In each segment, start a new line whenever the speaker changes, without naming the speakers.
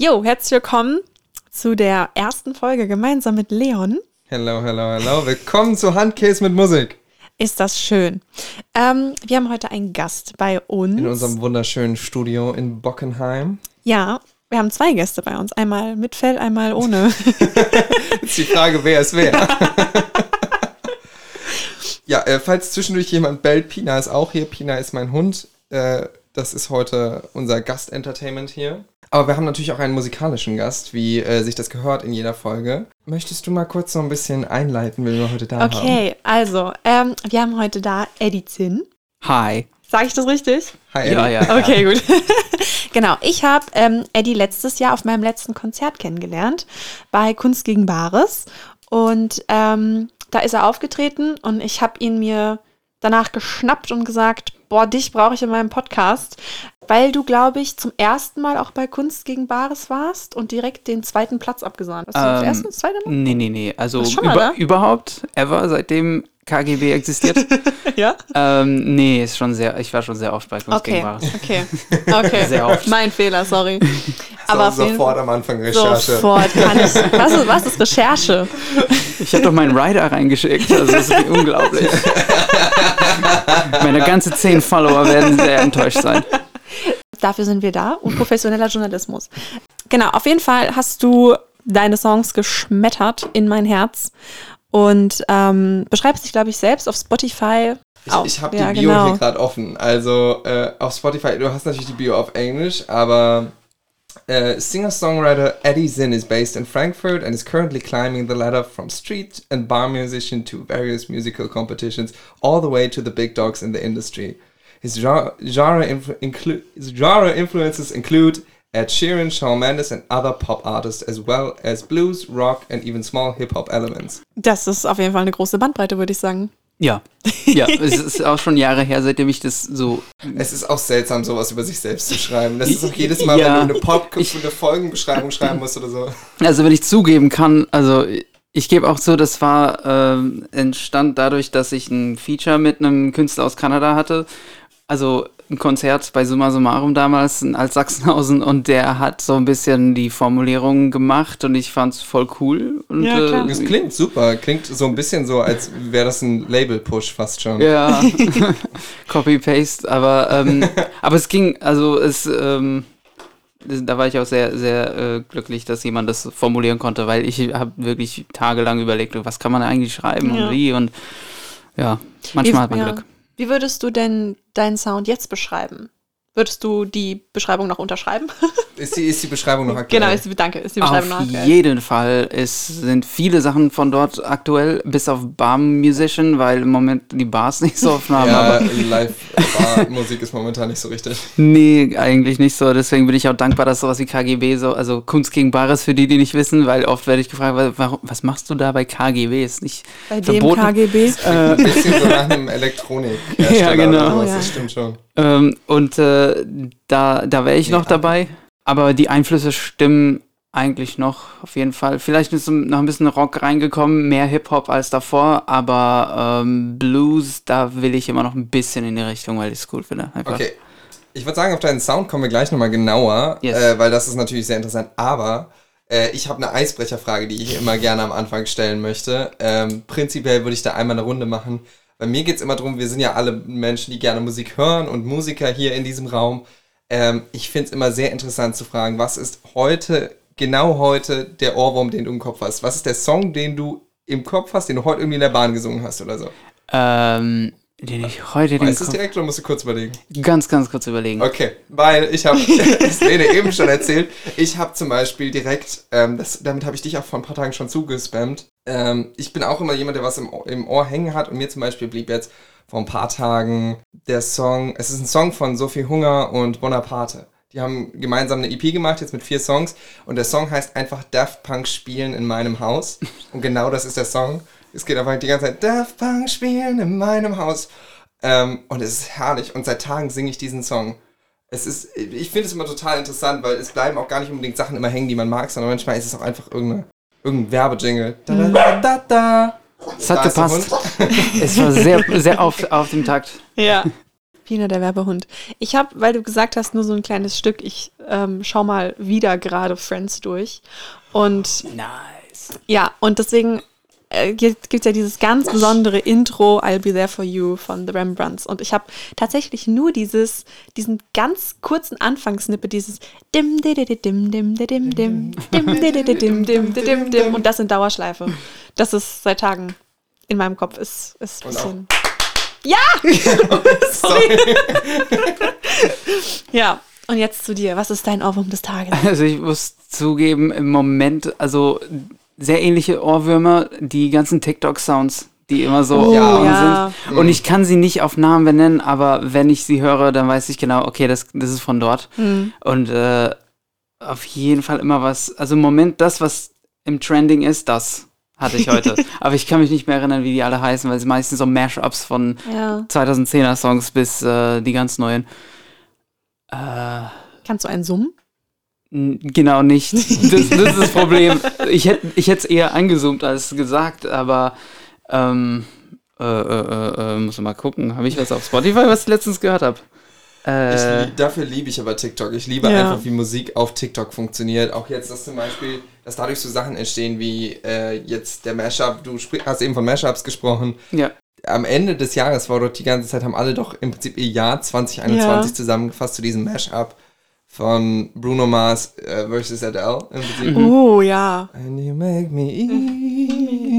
Jo, herzlich willkommen zu der ersten Folge gemeinsam mit Leon.
Hello, hello, hello. Willkommen zu Handcase mit Musik.
Ist das schön. Ähm, wir haben heute einen Gast bei uns.
In unserem wunderschönen Studio in Bockenheim.
Ja, wir haben zwei Gäste bei uns. Einmal mit Fell, einmal ohne.
Ist die Frage, wer ist wer. ja, äh, falls zwischendurch jemand bellt, Pina ist auch hier. Pina ist mein Hund. Äh, das ist heute unser Gastentertainment hier. Aber wir haben natürlich auch einen musikalischen Gast, wie äh, sich das gehört in jeder Folge. Möchtest du mal kurz so ein bisschen einleiten, wen wir heute da
okay,
haben?
Okay, also, ähm, wir haben heute da Eddie Zinn.
Hi.
Sag ich das richtig?
Hi, Eddie.
Ja, ja.
Okay, gut. genau, ich habe ähm, Eddie letztes Jahr auf meinem letzten Konzert kennengelernt bei Kunst gegen Bares. Und ähm, da ist er aufgetreten und ich habe ihn mir danach geschnappt und gesagt, boah, dich brauche ich in meinem Podcast, weil du, glaube ich, zum ersten Mal auch bei Kunst gegen Bares warst und direkt den zweiten Platz abgesahnt. Hast du das
Ähm,
erste, das zweite Mal?
Nee, nee, nee. Also über,
da?
überhaupt, ever, seitdem KGB existiert.
Ja?
ähm, nee, ist schon sehr, ich war schon sehr oft bei Kunst
Okay, okay, okay.
Sehr oft.
Mein Fehler, sorry.
So,
Aber jeden
sofort am Anfang Recherche.
Sofort kann ich. Was ist, was ist Recherche?
Ich habe doch meinen Rider reingeschickt, also das ist unglaublich. Meine ganze zehn Follower werden sehr enttäuscht sein.
Dafür sind wir da und professioneller Journalismus. Genau, auf jeden Fall hast du deine Songs geschmettert in mein Herz und ähm, beschreibst dich, glaube ich, selbst auf Spotify.
Ich,
auch.
ich habe
Ja,
die Bio
genau.
hier gerade offen. Also äh, auf Spotify, du hast natürlich die Bio auf Englisch, aber äh, Singer-Songwriter Eddie Zinn is based in Frankfurt and is currently climbing the ladder from street and bar musician to various musical competitions, all the way to the big dogs in the industry. His genre, genre, influ inclu his genre influences include Ed Sheeran, Shawn Mendes, and other pop artists, as well as blues, rock, and even small hip-hop elements.
Das ist auf jeden Fall eine große Bandbreite, würde ich sagen.
Ja, ja, es ist auch schon Jahre her, seitdem ich das so
Es ist auch seltsam, sowas über sich selbst zu schreiben. Das ist auch jedes Mal,
Ja.
wenn du eine Pop
Ich-
eine Folgenbeschreibung schreiben musst oder so.
Also wenn ich zugeben kann, also ich gebe auch zu, das war ähm, entstand dadurch, dass ich ein Feature mit einem Künstler aus Kanada hatte. Also ein Konzert bei Summa Summarum damals in Altsachsenhausen und der hat so ein bisschen die Formulierungen gemacht und ich fand's voll cool. Und,
Ja, klar.
Das klingt super. Klingt so ein bisschen so, als wäre das ein Label-Push fast schon.
Ja, Copy-Paste, aber, ähm, aber es ging, also es, ähm, da war ich auch sehr, sehr äh, glücklich, dass jemand das formulieren konnte, weil ich habe wirklich tagelang überlegt, was kann man eigentlich schreiben
Ja.
und wie und ja, manchmal hat man
ja.
Glück.
Wie würdest du denn deinen Sound jetzt beschreiben? Würdest du die Beschreibung noch unterschreiben?
Ist, die, ist die Beschreibung noch aktuell?
genau, ist die, danke, ist die Beschreibung noch
Auf
aktuell?
jeden Fall. Es sind viele Sachen von dort aktuell, bis auf Bar Musician, weil im Moment die Bars nicht so offen haben.
Ja,
Aber
Live-Musik ist momentan nicht so richtig.
Nee, eigentlich nicht so. Deswegen bin ich auch dankbar, dass sowas wie KGB so, also Kunst gegen Bares für die, die nicht wissen, weil oft werde ich gefragt, wa- warum, was machst du da bei KGB? Ist nicht
Bei dem
verboten.
KGB?
Ein bisschen so nach einem Elektronik.
Ja, genau.
Oh, ja.
Das stimmt schon.
Ähm, und äh, da, da wäre ich noch dabei. Aber die Einflüsse stimmen eigentlich noch, auf jeden Fall. Vielleicht ist noch ein bisschen Rock reingekommen, mehr Hip-Hop als davor, aber ähm, Blues, da will ich immer noch ein bisschen in die Richtung, weil ich es cool finde. Einfach.
Okay. Ich würde sagen, auf deinen Sound kommen wir gleich nochmal genauer,
Yes.
äh, weil das ist natürlich sehr interessant. Aber äh, ich habe eine Eisbrecherfrage, die ich immer gerne am Anfang stellen möchte. Ähm, prinzipiell würde ich da einmal eine Runde machen. Bei mir geht es immer darum, wir sind ja alle Menschen, die gerne Musik hören und Musiker hier in diesem Raum. Ähm, ich finde es immer sehr interessant zu fragen, was ist heute, genau heute, der Ohrwurm, den du im Kopf hast? Was ist der Song, den du im Kopf hast, den du heute irgendwie in der Bahn gesungen hast oder so?
Ähm, den ich heute den
du es direkt oder musst du kurz überlegen?
ganz, ganz kurz überlegen.
Okay, weil ich habe, das Lene eben schon erzählt, ich habe zum Beispiel direkt, ähm, das, damit habe ich dich auch vor ein paar Tagen schon zugespammt. Ähm, ich bin auch immer jemand, der was im, Ohr- im Ohr hängen hat und mir zum Beispiel blieb jetzt vor ein paar Tagen der Song, es ist ein Song von Sophie Hunger und Bonaparte. Die haben gemeinsam eine EP gemacht, jetzt mit vier Songs und der Song heißt einfach Daft Punk spielen in meinem Haus und genau das ist der Song. Es geht einfach die ganze Zeit Daft Punk spielen in meinem Haus. Ähm, und es ist herrlich. Und seit Tagen singe ich diesen Song. Es ist, ich finde es immer total interessant, weil es bleiben auch gar nicht unbedingt Sachen immer hängen, die man mag, sondern manchmal ist es auch einfach irgendeine, irgendein Werbejingle. Da, da, da, da, da.
Es hat gepasst. Es war sehr, sehr auf, auf dem Takt.
Ja. Pina der Werbehund. Ich habe, weil du gesagt hast, nur so ein kleines Stück. Ich ähm, schau mal wieder gerade Friends durch. Und
Nice.
ja, und deswegen äh, gibt es ja dieses ganz besondere Intro I'll Be There For You von The Rembrandts. Und ich habe tatsächlich nur dieses, diesen ganz kurzen Anfangssnippet, dieses dim dim dim dim dim dim dim dim dim dim dim dim und das in Dauerschleife. Das ist seit Tagen in meinem Kopf. Ist, ist ein bisschen. Ja! Sorry. ja, und jetzt zu dir. Was ist dein Ohrwurm des Tages?
Also ich muss zugeben, im Moment, also sehr ähnliche Ohrwürmer, die ganzen TikTok-Sounds, die immer so
Oh, ja.
sind. Und ich kann sie nicht auf Namen benennen, aber wenn ich sie höre, dann weiß ich genau, okay, das, das ist von dort.
Hm.
Und äh, auf jeden Fall immer was, also im Moment das, was im Trending ist, das hatte ich heute. aber ich kann mich nicht mehr erinnern, wie die alle heißen, weil es meistens so Mashups von
Ja.
2010er Songs bis äh, die ganz neuen. Äh,
Kannst du einen summen?
Genau nicht. Das, das ist das Problem. Ich hätte ich hätte es eher angezoomt als gesagt, aber ähm, äh, äh, äh, äh, muss mal gucken. Habe ich was auf Spotify, was ich letztens gehört habe? Äh,
lieb- dafür liebe ich aber TikTok. Ich liebe
Ja.
einfach, wie Musik auf TikTok funktioniert. Auch jetzt, dass zum Beispiel, dass dadurch so Sachen entstehen wie äh, jetzt der Mashup. Du hast eben von Mashups gesprochen.
ja.
Am Ende des Jahres war dort die ganze Zeit, haben alle doch im Prinzip ihr Jahr 2021
Ja.
zusammengefasst zu diesem Mashup von Bruno Mars äh, versus Adele.
Oh, ja.
And you make me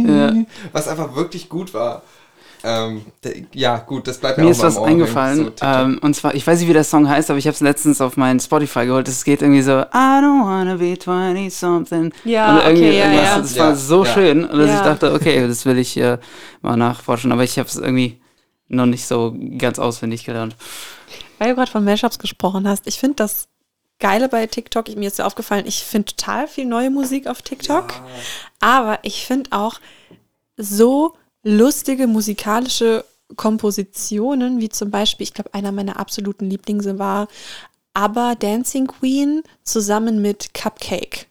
Ja.
Was einfach wirklich gut war. Ähm, ja, gut, das bleibt mir,
Mir
auch
ist
mal
was
im Ohr hängen,
eingefallen.
so
ähm, und zwar, ich weiß nicht, wie der Song heißt, aber ich habe es letztens auf meinen Spotify geholt. Es geht irgendwie so, I don't wanna be 20 something.
Ja,
und irgendwie
okay, ja,
irgendwas.
ja.
Das war
Ja,
so
ja.
schön, dass
Ja.
ich dachte, okay, das will ich äh, mal nachforschen. Aber ich habe es irgendwie noch nicht so ganz auswendig gelernt.
Weil du gerade von Mashups gesprochen hast, ich finde das Geile bei TikTok, mir ist ja aufgefallen, ich finde total viel neue Musik auf TikTok, aber ich finde auch so lustige musikalische Kompositionen, wie zum Beispiel, ich glaube, einer meiner absoluten Lieblinge war aber Dancing Queen zusammen mit Cupcake.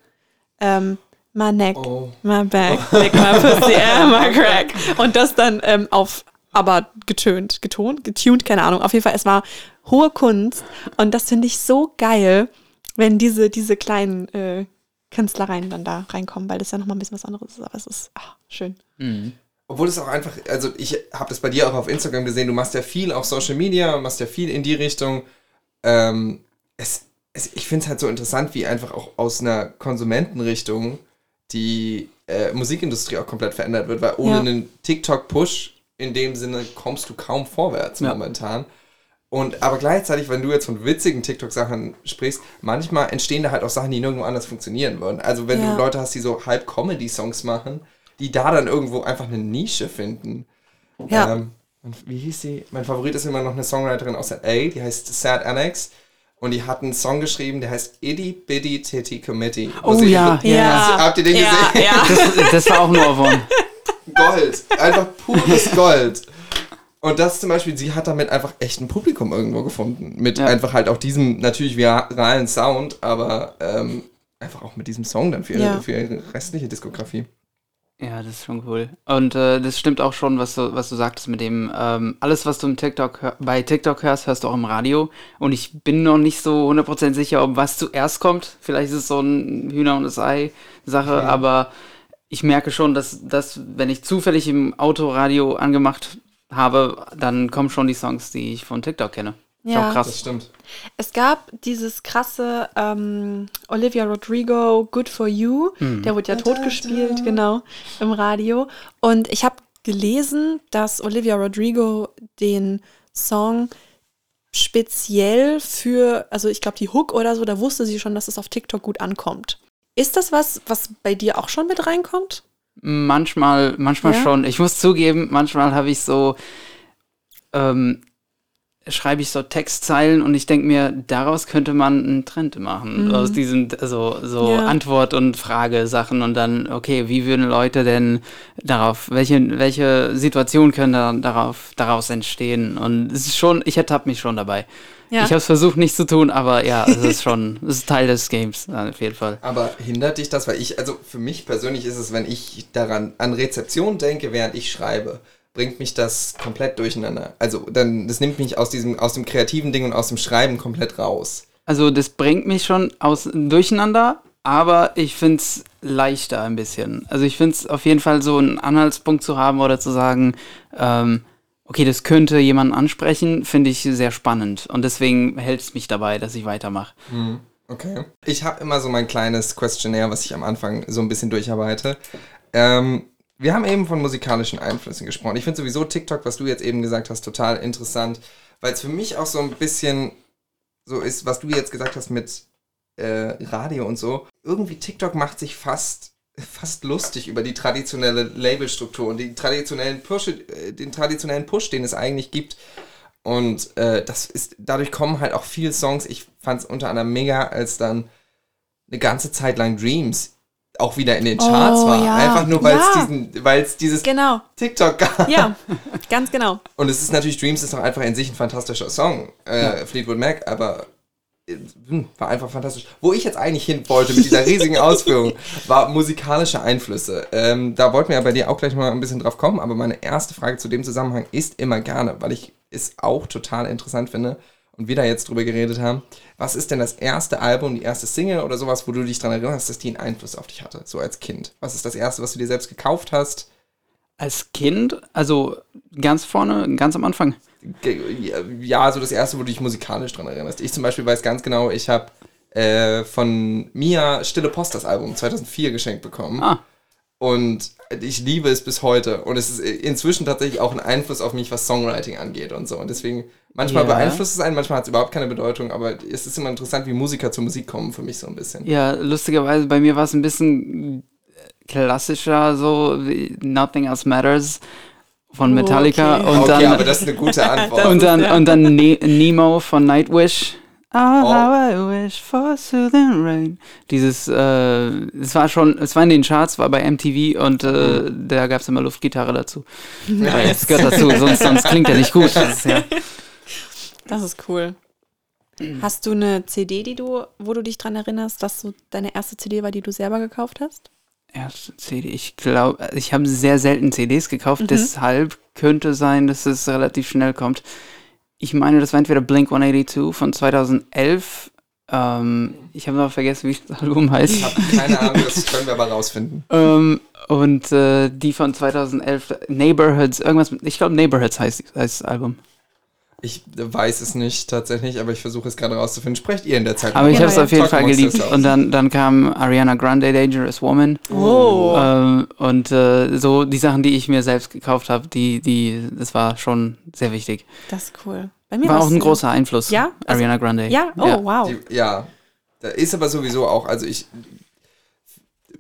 Ähm, my neck,
Oh.
my back, lick my pussy and my crack. Und das dann ähm, auf aber getönt, getont, getuned, keine Ahnung. Auf jeden Fall, es war hohe Kunst. Und das finde ich so geil, wenn diese, diese kleinen äh, Künstlereien dann da reinkommen, weil das ja nochmal ein bisschen was anderes ist. Aber es ist ach, schön.
Obwohl es auch einfach, also ich habe das bei dir auch auf Instagram gesehen, du machst ja viel auf Social Media, machst ja viel in die Richtung. Ähm, es, es, ich finde es halt so interessant, wie einfach auch aus einer Konsumentenrichtung die äh, Musikindustrie auch komplett verändert wird, weil ohne
Ja.
einen TikTok-Push in dem Sinne kommst du kaum vorwärts
Ja.
momentan. Und aber gleichzeitig, wenn du jetzt von witzigen TikTok-Sachen sprichst, manchmal entstehen da halt auch Sachen, die nirgendwo anders funktionieren würden. Also wenn
Ja.
du Leute hast, die so halb Comedy-Songs machen, die da dann irgendwo einfach eine Nische finden.
Ja.
Ähm, und wie hieß sie? Mein Favorit ist immer noch eine Songwriterin aus LA, die heißt Sad Annex. Und die hat einen Song geschrieben, der heißt Itty Bitty Titty Committee.
Oh ja,
Ja.
Habt ihr den
ja,
gesehen?
Ja.
Das, das war auch nur Ohrwurm.
Gold. Einfach pures Gold. Und das zum Beispiel, sie hat damit einfach echt ein Publikum irgendwo gefunden. Mit
Ja.
einfach halt auch diesem natürlich viralen Sound, aber ähm, einfach auch mit diesem Song dann für ihre,
Ja.
für ihre restliche Diskografie.
Ja, das ist schon cool. Und äh, das stimmt auch schon, was du, was du sagtest mit dem, ähm, alles, was du im TikTok hör- bei TikTok hörst, hörst du auch im Radio. Und ich bin noch nicht so 100% sicher, ob was zuerst kommt. Vielleicht ist es so ein Hühner- und das Ei-Sache, aber ich merke schon, dass, dass, wenn ich zufällig im Autoradio angemacht habe, dann kommen schon die Songs, die ich von TikTok kenne.
Ja.
krass.
Das stimmt.
Es gab dieses krasse ähm, Olivia Rodrigo Good for You, der wurde ja totgespielt, genau, im Radio. Und ich habe gelesen, dass Olivia Rodrigo den Song speziell für, also ich glaube die Hook oder so, da wusste sie schon, dass es auf TikTok gut ankommt. Ist das was, was bei dir auch schon mit reinkommt?
Manchmal, manchmal
Ja?
schon. Ich muss zugeben, manchmal habe ich so, ähm, schreibe ich so Textzeilen und ich denke mir, daraus könnte man einen Trend machen. Aus diesen, also, so
Mhm. Ja.
Antwort- und Frage-Sachen und dann, okay, wie würden Leute denn darauf, welche, welche Situationen können dann darauf, daraus entstehen? Und es ist schon, ich ertappe mich schon dabei.
Ja.
Ich habe es versucht nicht zu tun, aber ja, es ist schon, es ist Teil des Games, auf jeden Fall.
Aber hindert dich das? Weil ich, also für mich persönlich ist es, wenn ich daran an Rezeption denke, während ich schreibe, bringt mich das komplett durcheinander. Also dann, das nimmt mich aus diesem, aus dem kreativen Ding und aus dem Schreiben komplett raus.
Also das bringt mich schon aus durcheinander, aber ich finde es leichter ein bisschen. Also ich finde es auf jeden Fall so einen Anhaltspunkt zu haben oder zu sagen, ähm, okay, das könnte jemanden ansprechen, finde ich sehr spannend. Und deswegen hält es mich dabei, dass ich weitermache.
Hm, okay. Ich habe immer so mein kleines Questionnaire, was ich am Anfang so ein bisschen durcharbeite. Ähm, wir haben eben von musikalischen Einflüssen gesprochen. Ich finde sowieso TikTok, was du jetzt eben gesagt hast, total interessant, weil es für mich auch so ein bisschen so ist, was du jetzt gesagt hast mit äh, Radio und so. Irgendwie TikTok macht sich fast fast lustig über die traditionelle Labelstruktur und die traditionellen Push, äh, den traditionellen Push, den es eigentlich gibt. Und äh, das ist, dadurch kommen halt auch viele Songs. Ich fand es unter anderem mega, als dann eine ganze Zeit lang Dreams auch wieder in den Charts
Oh,
war.
ja.
Einfach nur, weil es
Ja.
dieses
Genau.
TikTok gab.
Ja, ganz genau.
Und es ist natürlich, Dreams ist auch einfach in sich ein fantastischer Song, äh, Fleetwood Mac, aber äh, hm, war einfach fantastisch. Wo ich jetzt eigentlich hin wollte mit dieser riesigen Ausführung, war musikalische Einflüsse. Ähm, da wollten wir ja bei dir auch gleich mal ein bisschen drauf kommen, aber meine erste Frage zu dem Zusammenhang ist immer gerne, weil ich es auch total interessant finde und wir da jetzt drüber geredet haben. Was ist denn das erste Album, die erste Single oder sowas, wo du dich daran erinnerst, dass die einen Einfluss auf dich hatte, so als Kind? Was ist das erste, was du dir selbst gekauft hast?
Als Kind, also ganz vorne, ganz am Anfang.
Ja, so das erste, wo du dich musikalisch dran erinnerst. Ich zum Beispiel weiß ganz genau, ich habe äh, von Mia Stille Post das Album 2004 geschenkt bekommen.
Ah,
Und ich liebe es bis heute. Und es ist inzwischen tatsächlich auch ein Einfluss auf mich, was Songwriting angeht und so. Und deswegen, manchmal
Ja.
beeinflusst es einen, manchmal hat es überhaupt keine Bedeutung. Aber es ist immer interessant, wie Musiker zur Musik kommen, für mich so ein bisschen.
ja, lustigerweise, bei mir war es ein bisschen klassischer, so wie Nothing Else Matters von
Oh,
Metallica
okay.
und
okay,
dann
aber das ist eine gute Antwort.
und dann
ja.
und dann ne Nemo von Nightwish. Oh,
Oh.
how I wish for soothing rain. Dieses, äh, es war schon, es war in den Charts, war bei MTV und äh, da gab es immer Luftgitarre dazu. Weil es gehört dazu, sonst, sonst klingt er nicht gut. Das ist, ja.
Das ist cool. Hast du eine CD, die du, wo du dich dran erinnerst, dass so deine erste CD war, die du selber gekauft hast?
Erste CD, ich glaube, ich habe sehr selten CDs gekauft, deshalb könnte sein, dass es relativ schnell kommt. Ich meine, das war entweder Blink 182 von 2011. Ähm, ich habe noch vergessen, wie das Album heißt.
Ich habe keine Ahnung, das können wir aber rausfinden.
Ähm, und äh, die von 2011, Neighborhoods, irgendwas mit, ich glaube Neighborhoods heißt, heißt das Album.
Ich weiß es nicht tatsächlich, aber ich versuche es gerade rauszufinden. Sprecht ihr in der Zeit?
Aber ich
Ja,
habe es
ja.
auf jeden
Talk
Fall geliebt. Und dann, dann kam Ariana Grande, Dangerous Woman.
Oh.
Ähm, und äh, so die Sachen, die ich mir selbst gekauft habe, die, die, das war schon sehr wichtig.
Das ist cool. Bei mir
War auch ein großer Einfluss.
Ja? Also-
Ariana Grande.
Ja, oh wow.
Die, ja, da ist aber sowieso auch, also ich,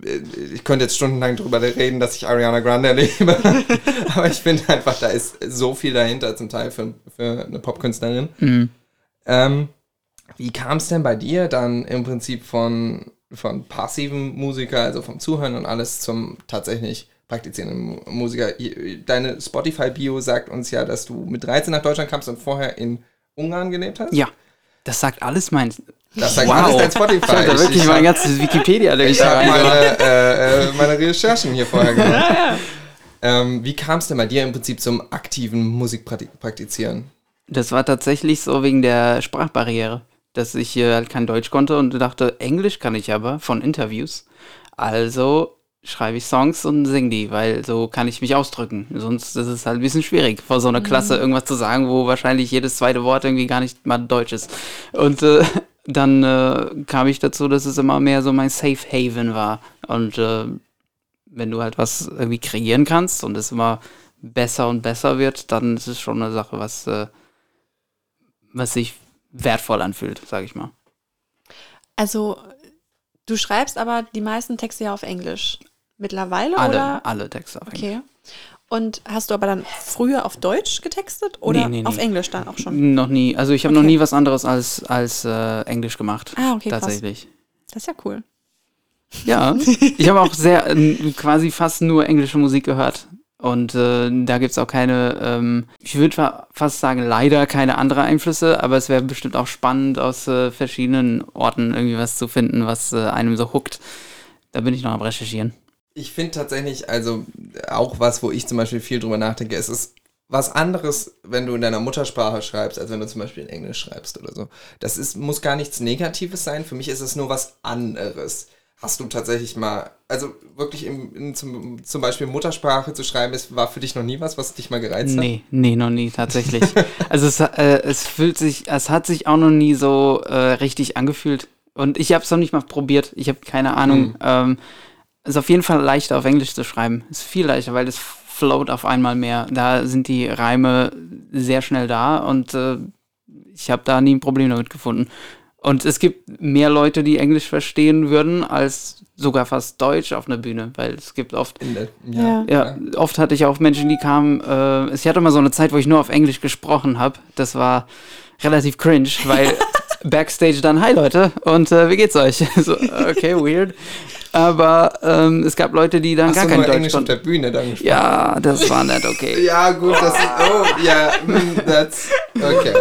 ich könnte jetzt stundenlang drüber reden, dass ich Ariana Grande liebe, aber ich finde einfach, da ist so viel dahinter zum Teil für, für eine Popkünstlerin.
Mhm.
Ähm, wie kam es denn bei dir dann im Prinzip von, von passiven Musiker, also vom Zuhören und alles zum tatsächlich praktizierenden Mu- Musiker? Deine Spotify-Bio sagt uns ja, dass du mit 13 nach Deutschland kamst und vorher in Ungarn gelebt hast.
Ja, das sagt alles mein.
Das sagt
Wow.
alles dein Spotify.
Ich habe da
Ich-
wirklich
ich
mein
hab-
ganzes Wikipedia
Ich habe meine, äh, äh, meine Recherchen hier vorher gemacht. Ähm, wie kam es denn bei dir im Prinzip zum aktiven Musikpraktizieren?
Das war tatsächlich so wegen der Sprachbarriere, dass ich hier halt kein Deutsch konnte und dachte, Englisch kann ich aber von Interviews. Also schreibe ich Songs und singe die, weil so kann ich mich ausdrücken. Sonst ist es halt ein bisschen schwierig, vor so einer Klasse irgendwas zu sagen, wo wahrscheinlich jedes zweite Wort irgendwie gar nicht mal Deutsch ist. Und äh, dann äh, kam ich dazu, dass es immer mehr so mein Safe Haven war. Und äh, wenn du halt was irgendwie kreieren kannst und es immer besser und besser wird, dann ist es schon eine Sache, was, äh, was sich wertvoll anfühlt, sage ich mal.
Also, du schreibst aber die meisten Texte ja auf Englisch. Mittlerweile
Alle,
oder?
alle Texte auf Englisch.
Okay. Und hast du aber dann früher auf Deutsch getextet oder
Nee, nee, nee.
auf Englisch dann auch schon?
Noch nie. Also ich habe
Okay.
noch nie was anderes als, als äh, Englisch gemacht.
Ah, okay, krass.
Tatsächlich.
Das ist ja cool.
Ja. ich habe auch sehr ähm, quasi fast nur englische Musik gehört. Und äh, da gibt es auch keine, ähm, ich würde fast sagen, leider keine andere Einflüsse, aber es wäre bestimmt auch spannend, aus äh, verschiedenen Orten irgendwie was zu finden, was äh, einem so huckt. Da bin ich noch am Recherchieren.
Ich finde tatsächlich, also auch was, wo ich zum Beispiel viel drüber nachdenke, es ist was anderes, wenn du in deiner Muttersprache schreibst, als wenn du zum Beispiel in Englisch schreibst oder so. Das ist, muss gar nichts Negatives sein. Für mich ist es nur was anderes. Hast du tatsächlich mal, also wirklich im, in, zum, zum Beispiel Muttersprache zu schreiben, ist, war für dich noch nie was, was dich mal gereizt hat?
Nee, nee, noch nie, tatsächlich. also es, äh, es fühlt sich, es hat sich auch noch nie so äh, richtig angefühlt. Und ich habe es noch nicht mal probiert. Ich habe keine Ahnung.
Mhm.
Ähm, ist auf jeden Fall leichter auf Englisch zu schreiben. Ist viel leichter, weil das float auf einmal mehr. Da sind die Reime sehr schnell da und äh, ich habe da nie ein Problem damit gefunden. Und es gibt mehr Leute, die Englisch verstehen würden, als sogar fast Deutsch auf einer Bühne, weil es gibt oft
In der,
Ja.
ja, oft hatte ich auch Menschen, die kamen. Äh, ich hatte mal so eine Zeit, wo ich nur auf Englisch gesprochen habe. Das war relativ cringe, weil Backstage dann, hi Leute, und äh, wie geht's euch? so, okay, weird. Aber ähm, es gab Leute, die dann
Hast
gar
du
kein
nur
Deutsch
Englisch auf
konnten.
der Bühne dann gesprochen?
Ja, das war nicht okay.
Ja, gut, das ist. Oh, ja, mm, that's. Okay.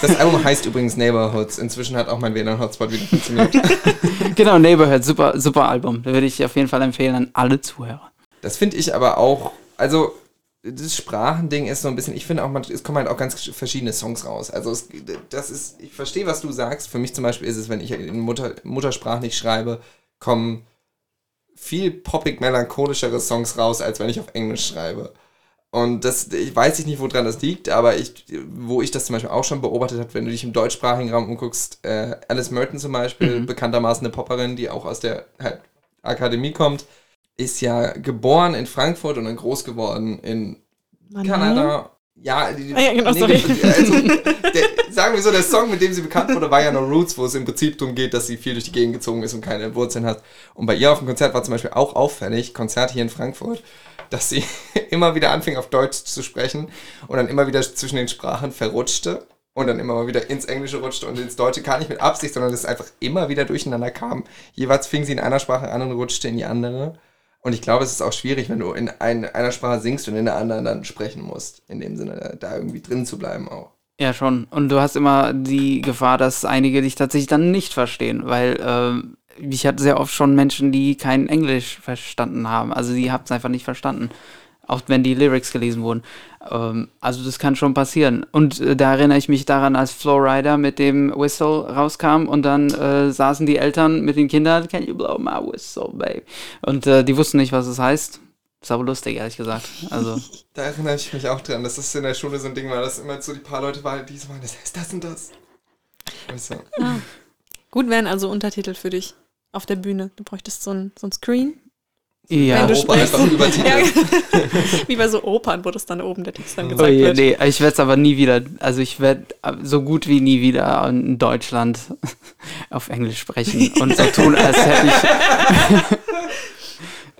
Das Album heißt übrigens Neighborhoods. Inzwischen hat auch mein WLAN-Hotspot wieder funktioniert.
Genau, Neighborhood, super, super Album. Da würde ich auf jeden Fall empfehlen an alle Zuhörer.
Das finde ich aber auch. Also, das Sprachending ist so ein bisschen. Ich finde auch, man, es kommen halt auch ganz verschiedene Songs raus. Also, es, das ist. Ich verstehe, was du sagst. Für mich zum Beispiel ist es, wenn ich in Mutter, Muttersprache nicht schreibe, kommen viel poppig melancholischere Songs raus, als wenn ich auf Englisch schreibe. Und das, ich weiß ich nicht, woran das liegt, aber ich, wo ich das zum Beispiel auch schon beobachtet habe, wenn du dich im deutschsprachigen Raum umguckst, äh, Alice Merton zum Beispiel,
Mhm.
bekanntermaßen eine Popperin, die auch aus der halt, Akademie kommt, ist ja geboren in Frankfurt und dann groß geworden in Kanada. Ja,
Ah ja, genau,
nee. Also, der, sagen wir so, der Song, mit dem sie bekannt wurde, war ja No Roots, wo es im Prinzip darum geht, dass sie viel durch die Gegend gezogen ist und keine Wurzeln hat. Und bei ihr auf dem Konzert war zum Beispiel auch auffällig, Konzert hier in Frankfurt, dass sie immer wieder anfing auf Deutsch zu sprechen und dann immer wieder zwischen den Sprachen verrutschte und dann immer mal wieder ins Englische rutschte und ins Deutsche, gar nicht mit Absicht, sondern dass es einfach immer wieder durcheinander kam. Jeweils fing sie in einer Sprache an und rutschte in die andere. Und ich glaube, es ist auch schwierig, wenn du in ein, einer Sprache singst und in der anderen dann sprechen musst. In dem Sinne, da, da irgendwie drin zu bleiben auch.
Ja, schon. Und du hast immer die Gefahr, dass einige dich tatsächlich dann nicht verstehen, weil ähm, ich hatte sehr oft schon Menschen, die kein Englisch verstanden haben. Also die haben es einfach nicht verstanden. Auch wenn die Lyrics gelesen wurden. Ähm, also das kann schon passieren. Und äh, da erinnere ich mich daran, als Flowrider mit dem Whistle rauskam und dann äh, saßen die Eltern mit den Kindern, can you blow my whistle, babe? Und äh, die wussten nicht, was es heißt. Das ist aber lustig, ehrlich gesagt. Also,
Da erinnere ich mich auch dran, dass das in der Schule so ein Ding war, dass immer so die paar Leute waren, die so waren, das heißt das und das. Weißt du?
Gut wären also Untertitel für dich auf der Bühne. Du bräuchtest so ein, so ein Screen.
Ja.
Wenn du
Opa
sprichst. Ja, wie bei so Opern, wo das dann oben der Text dann
Oh
gesagt
je,
wird.
nee, ich werde es aber nie wieder, also ich werde so gut wie nie wieder in Deutschland auf Englisch sprechen und so tun, als hätte ich.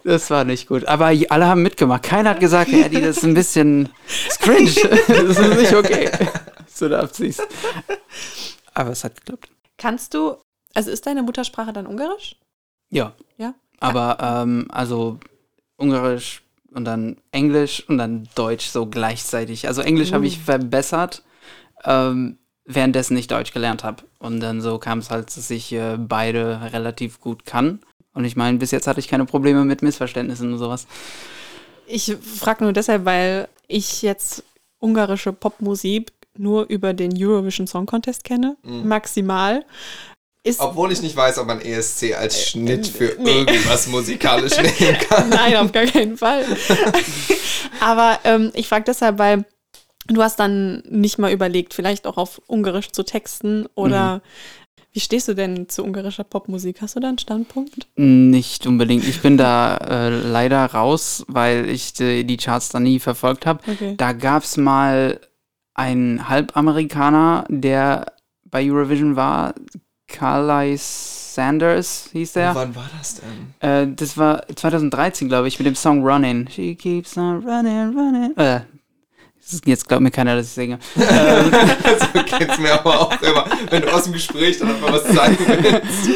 Das war nicht gut. Aber alle haben mitgemacht. Keiner hat gesagt, hey, Eddie, das ist ein bisschen das ist cringe. Das ist nicht okay. So darf siehst. Aber es hat geklappt.
Kannst du, also ist deine Muttersprache dann Ungarisch?
Ja.
Ja?
Aber ähm, also Ungarisch und dann Englisch und dann Deutsch so gleichzeitig. Also Englisch habe ich verbessert, ähm, währenddessen ich Deutsch gelernt habe. Und dann so kam es halt, dass ich äh, beide relativ gut kann. Und ich meine, bis jetzt hatte ich keine Probleme mit Missverständnissen und sowas.
Ich frage nur deshalb, weil ich jetzt ungarische Popmusik nur über den Eurovision Song Contest kenne,
Mhm.
maximal. Ist
Obwohl ich nicht weiß, ob man ESC als Schnitt für
nee.
irgendwas musikalisch nehmen kann.
Nein, auf gar keinen Fall. Aber ähm, ich frage deshalb, weil du hast dann nicht mal überlegt, vielleicht auch auf Ungarisch zu texten oder wie stehst du denn zu ungarischer Popmusik? Hast du da einen Standpunkt?
Nicht unbedingt. Ich bin da äh, leider raus, weil ich die, die Charts da nie verfolgt habe.
Okay.
Da gab es mal einen Halbamerikaner, der bei Eurovision war. Carly Sanders hieß der.
Wann war das denn?
Äh, das war 2013, glaube ich, mit dem Song Running. She keeps on running, running. Äh, jetzt glaubt mir keiner, dass ich singe. ähm,
so geht's mir aber auch immer, wenn du aus dem Gespräch dann einfach was zeigen willst.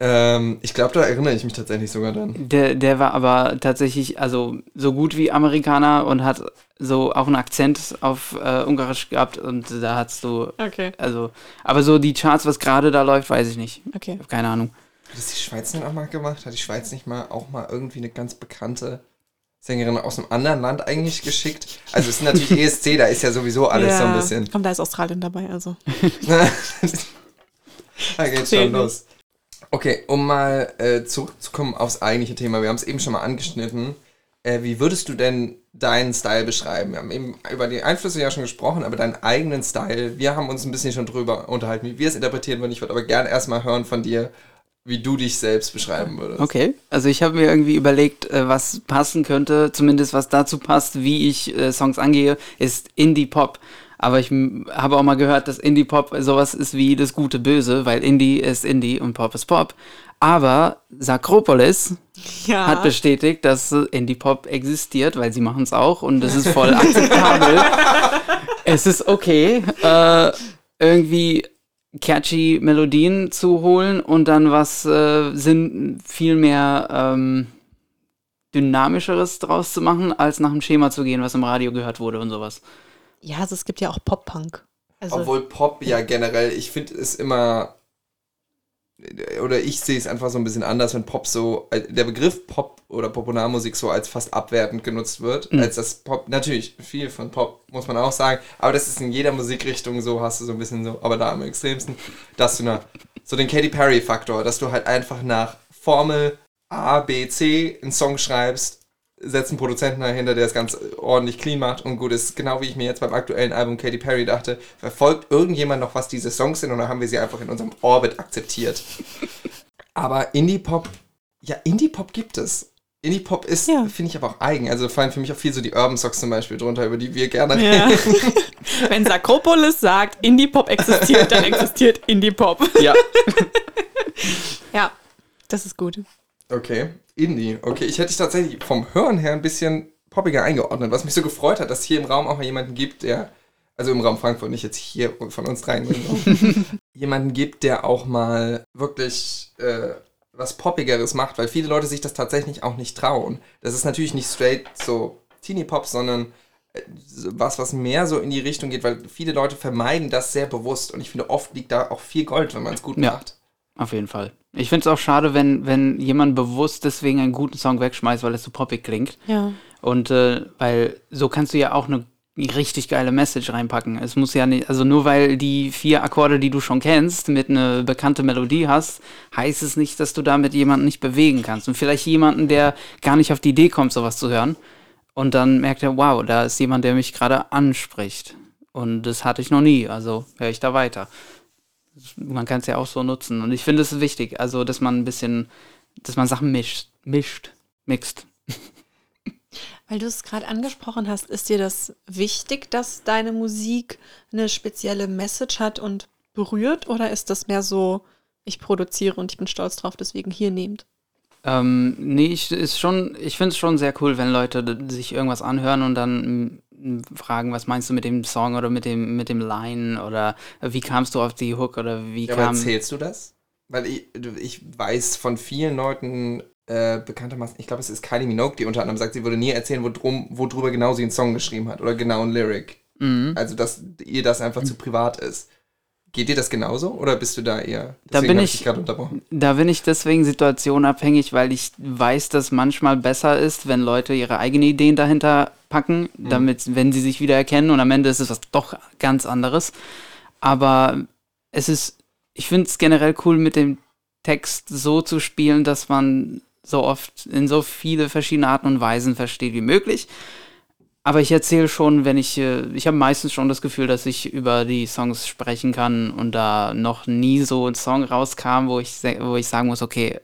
Ähm, ich glaube, da erinnere ich mich tatsächlich sogar dran.
der, der war aber tatsächlich also so gut wie Amerikaner und hat so auch einen Akzent auf äh, Ungarisch gehabt und da hast du
Okay,
also aber so die Charts, was gerade da läuft, weiß ich nicht. Ich
okay.
habe keine Ahnung.
Hat das die Schweiz denn auch mal gemacht? Hat die Schweiz nicht mal auch mal irgendwie eine ganz bekannte Sängerin aus einem anderen Land eigentlich geschickt? Also es ist natürlich ESC, da ist ja sowieso alles so ein bisschen.
Komm, da ist Australien dabei, also.
da geht's schon los. Okay, um mal äh, zurückzukommen aufs eigentliche Thema. Wir haben es eben schon mal angeschnitten. Äh, wie würdest du denn deinen Style beschreiben? Wir haben eben über die Einflüsse ja schon gesprochen, aber deinen eigenen Style. Wir haben uns ein bisschen schon drüber unterhalten, wie wir es interpretieren würden. Ich würde aber gerne erstmal hören von dir, wie du dich selbst beschreiben würdest.
Okay, also ich habe mir irgendwie überlegt, äh, was passen könnte, zumindest was dazu passt, wie ich äh, Songs angehe, ist Indie-Pop. Aber ich habe auch mal gehört, dass Indie-Pop sowas ist wie das gute Böse, weil Indie ist Indie und Pop ist Pop. Aber Sakropolis ja. hat bestätigt, dass Indie-Pop existiert, weil sie machen es auch und das ist voll akzeptabel. es ist okay, äh, irgendwie catchy Melodien zu holen und dann was äh, sind viel mehr ähm, dynamischeres draus zu machen, als nach dem Schema zu gehen, was im Radio gehört wurde und sowas.
Ja, also es gibt ja auch Pop-Punk.
Also Obwohl Pop ja generell, ich finde es immer oder ich sehe es einfach so ein bisschen anders, wenn Pop so, äh, der Begriff Pop oder Popularmusik so als fast abwertend genutzt wird, mhm. als das Pop, natürlich viel von Pop muss man auch sagen, aber das ist in jeder Musikrichtung so, hast du so ein bisschen so, aber da am extremsten, dass du nach, so den Katy Perry Faktor, dass du halt einfach nach Formel A, B, C einen Song schreibst setzt einen Produzenten dahinter, der es ganz ordentlich clean macht und gut ist. Genau wie ich mir jetzt beim aktuellen Album Katy Perry dachte, verfolgt irgendjemand noch, was diese Songs sind und dann haben wir sie einfach in unserem Orbit akzeptiert. Aber Indie-Pop, ja, Indie-Pop gibt es. Indie-Pop ist, ja. finde ich aber auch eigen. Also fallen für mich auch viel so die Urban Songs zum Beispiel drunter, über die wir gerne ja. reden.
Wenn Sakropolis sagt, Indie-Pop existiert, dann existiert Indie-Pop.
Ja.
ja, das ist gut.
Okay. Indie. Okay, ich hätte dich tatsächlich vom Hören her ein bisschen poppiger eingeordnet, was mich so gefreut hat, dass es hier im Raum auch mal jemanden gibt, der, also im Raum Frankfurt, nicht jetzt hier von uns rein, jemanden gibt, der auch mal wirklich äh, was Poppigeres macht, weil viele Leute sich das tatsächlich auch nicht trauen. Das ist natürlich nicht straight so Teenie-Pop, sondern äh, was, was mehr so in die Richtung geht, weil viele Leute vermeiden das sehr bewusst und ich finde, oft liegt da auch viel Gold, wenn man es gut ja, macht.
Auf jeden Fall. Ich finde es auch schade, wenn, wenn jemand bewusst deswegen einen guten Song wegschmeißt, weil es so poppig klingt.
Ja.
Und äh, weil so kannst du ja auch eine richtig geile Message reinpacken. Es muss ja nicht, also nur weil die vier Akkorde, die du schon kennst, mit einer bekannte Melodie hast, heißt es nicht, dass du damit jemanden nicht bewegen kannst. Und vielleicht jemanden, der gar nicht auf die Idee kommt, sowas zu hören. Und dann merkt er, wow, da ist jemand, der mich gerade anspricht. Und das hatte ich noch nie, also höre ich da weiter man kann es ja auch so nutzen. Und ich finde es wichtig, also dass man ein bisschen, dass man Sachen mischt, mischt, mixt.
Weil du es gerade angesprochen hast, ist dir das wichtig, dass deine Musik eine spezielle Message hat und berührt? Oder ist das mehr so, ich produziere und ich bin stolz drauf, deswegen hier nehmt?
Ähm, nee, ich, ist schon, ich finde es schon sehr cool, wenn Leute sich irgendwas anhören und dann fragen, was meinst du mit dem Song oder mit dem, mit dem Line oder wie kamst du auf die Hook oder wie ja, kam...
erzählst du das? Weil ich, ich weiß von vielen Leuten, äh, bekanntermaßen, ich glaube, es ist Kylie Minogue, die unter anderem sagt, sie würde nie erzählen, wodrum, worüber genau sie einen Song geschrieben hat oder genau ein Lyric. Mhm. Also, dass ihr das einfach mhm. zu privat ist. Geht dir das genauso oder bist du da eher?
Da bin ich, ich da bin ich deswegen situationabhängig, weil ich weiß, dass manchmal besser ist, wenn Leute ihre eigenen Ideen dahinter packen, mhm. damit, wenn sie sich wieder erkennen und am Ende ist es was doch ganz anderes. Aber es ist, ich finde es generell cool, mit dem Text so zu spielen, dass man so oft in so viele verschiedene Arten und Weisen versteht wie möglich. Aber ich erzähle schon, wenn ich, äh, ich habe meistens schon das Gefühl, dass ich über die Songs sprechen kann und da noch nie so ein Song rauskam, wo ich, wo ich sagen muss, okay,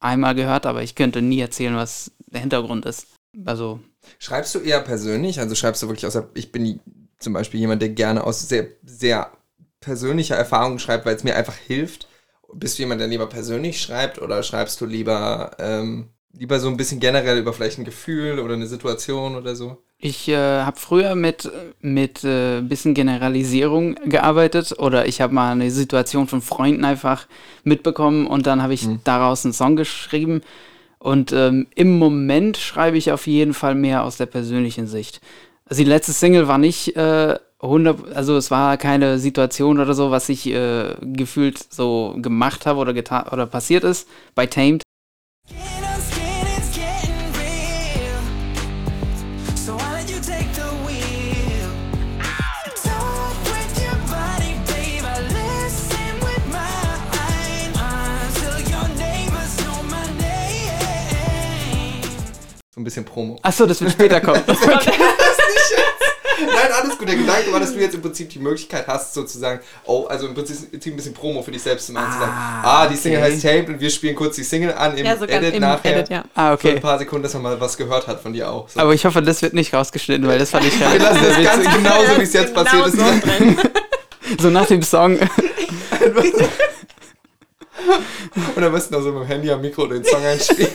einmal gehört, aber ich könnte nie erzählen, was der Hintergrund ist. Also.
Schreibst du eher persönlich? Also schreibst du wirklich aus, ich bin zum Beispiel jemand, der gerne aus sehr, sehr persönlicher Erfahrung schreibt, weil es mir einfach hilft. Bist du jemand, der lieber persönlich schreibt oder schreibst du lieber, ähm, lieber so ein bisschen generell über vielleicht ein Gefühl oder eine Situation oder so?
Ich äh, habe früher mit mit äh, bisschen Generalisierung gearbeitet oder ich habe mal eine Situation von Freunden einfach mitbekommen und dann habe ich mhm. daraus einen Song geschrieben. Und ähm, im Moment schreibe ich auf jeden Fall mehr aus der persönlichen Sicht. Also die letzte Single war nicht äh, 100, also es war keine Situation oder so, was ich äh, gefühlt so gemacht habe oder getan oder passiert ist bei Tamed.
So
ein bisschen Promo.
Achso, das wird später kommen.
Nein, alles gut. Der Gedanke war, dass du jetzt im Prinzip die Möglichkeit hast, sozusagen, oh, also im Prinzip ein bisschen Promo für dich selbst zu machen. zu sagen, ah, die Single
okay.
heißt Tamed und wir spielen kurz die Single an im
Ja, sogar
Edit
im
nachher.
Edit, ja.
ah,
Für ein
okay.
paar Sekunden, dass man mal was gehört hat von dir auch. So.
Aber ich hoffe, das wird nicht rausgeschnitten, weil das fand ich
wir
relativ
lassen das
witzig.
ganz genauso, wie es jetzt
Genau
passiert ist.
so drin.
So nach dem Song.
Und am besten noch so mit dem Handy am Mikro den Song einspielen.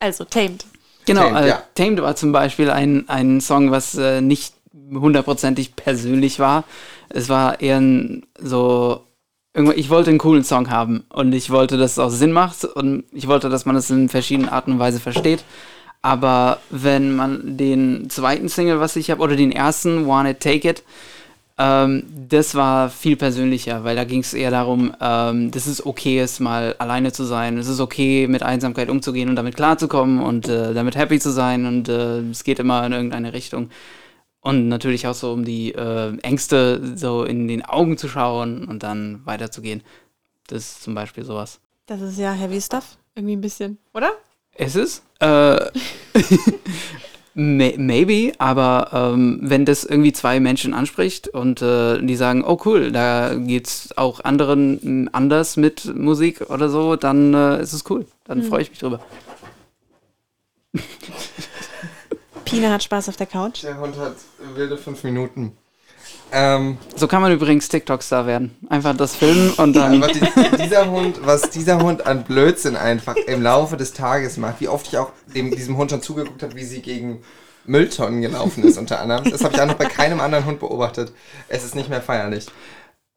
Also, Tamed.
Genau,
Tamed,
äh,
ja.
Tamed war zum Beispiel ein, ein Song, was äh, nicht hundertprozentig persönlich war. Es war eher ein, so, ich wollte einen coolen Song haben und ich wollte, dass es auch Sinn macht und ich wollte, dass man es in verschiedenen Arten und Weise versteht. Aber wenn man den zweiten Single, was ich habe, oder den ersten, Wanna Take It, ähm, das war viel persönlicher, weil da ging es eher darum, ähm, dass es okay ist, mal alleine zu sein. Es ist okay, mit Einsamkeit umzugehen und damit klarzukommen und äh, damit happy zu sein und äh, es geht immer in irgendeine Richtung. Und natürlich auch so um die äh, Ängste so in den Augen zu schauen und dann weiterzugehen. Das ist zum Beispiel sowas.
Das ist ja Heavy Stuff. Irgendwie ein bisschen, oder?
Ist es? Äh, may- maybe, aber ähm, wenn das irgendwie zwei Menschen anspricht und äh, die sagen, oh cool, da geht's auch anderen m, anders mit Musik oder so, dann äh, ist es cool. Dann freue ich mich drüber.
Pina hat Spaß auf der Couch.
Der Hund hat wilde fünf Minuten. Ähm,
So kann man übrigens TikTok-Star werden. Einfach das filmen und dann.
was die, dieser Hund, was dieser Hund an Blödsinn einfach im Laufe des Tages macht, wie oft ich auch dem, diesem Hund schon zugeguckt habe, wie sie gegen Mülltonnen gelaufen ist, unter anderem. Das habe ich auch noch bei keinem anderen Hund beobachtet. Es ist nicht mehr feierlich.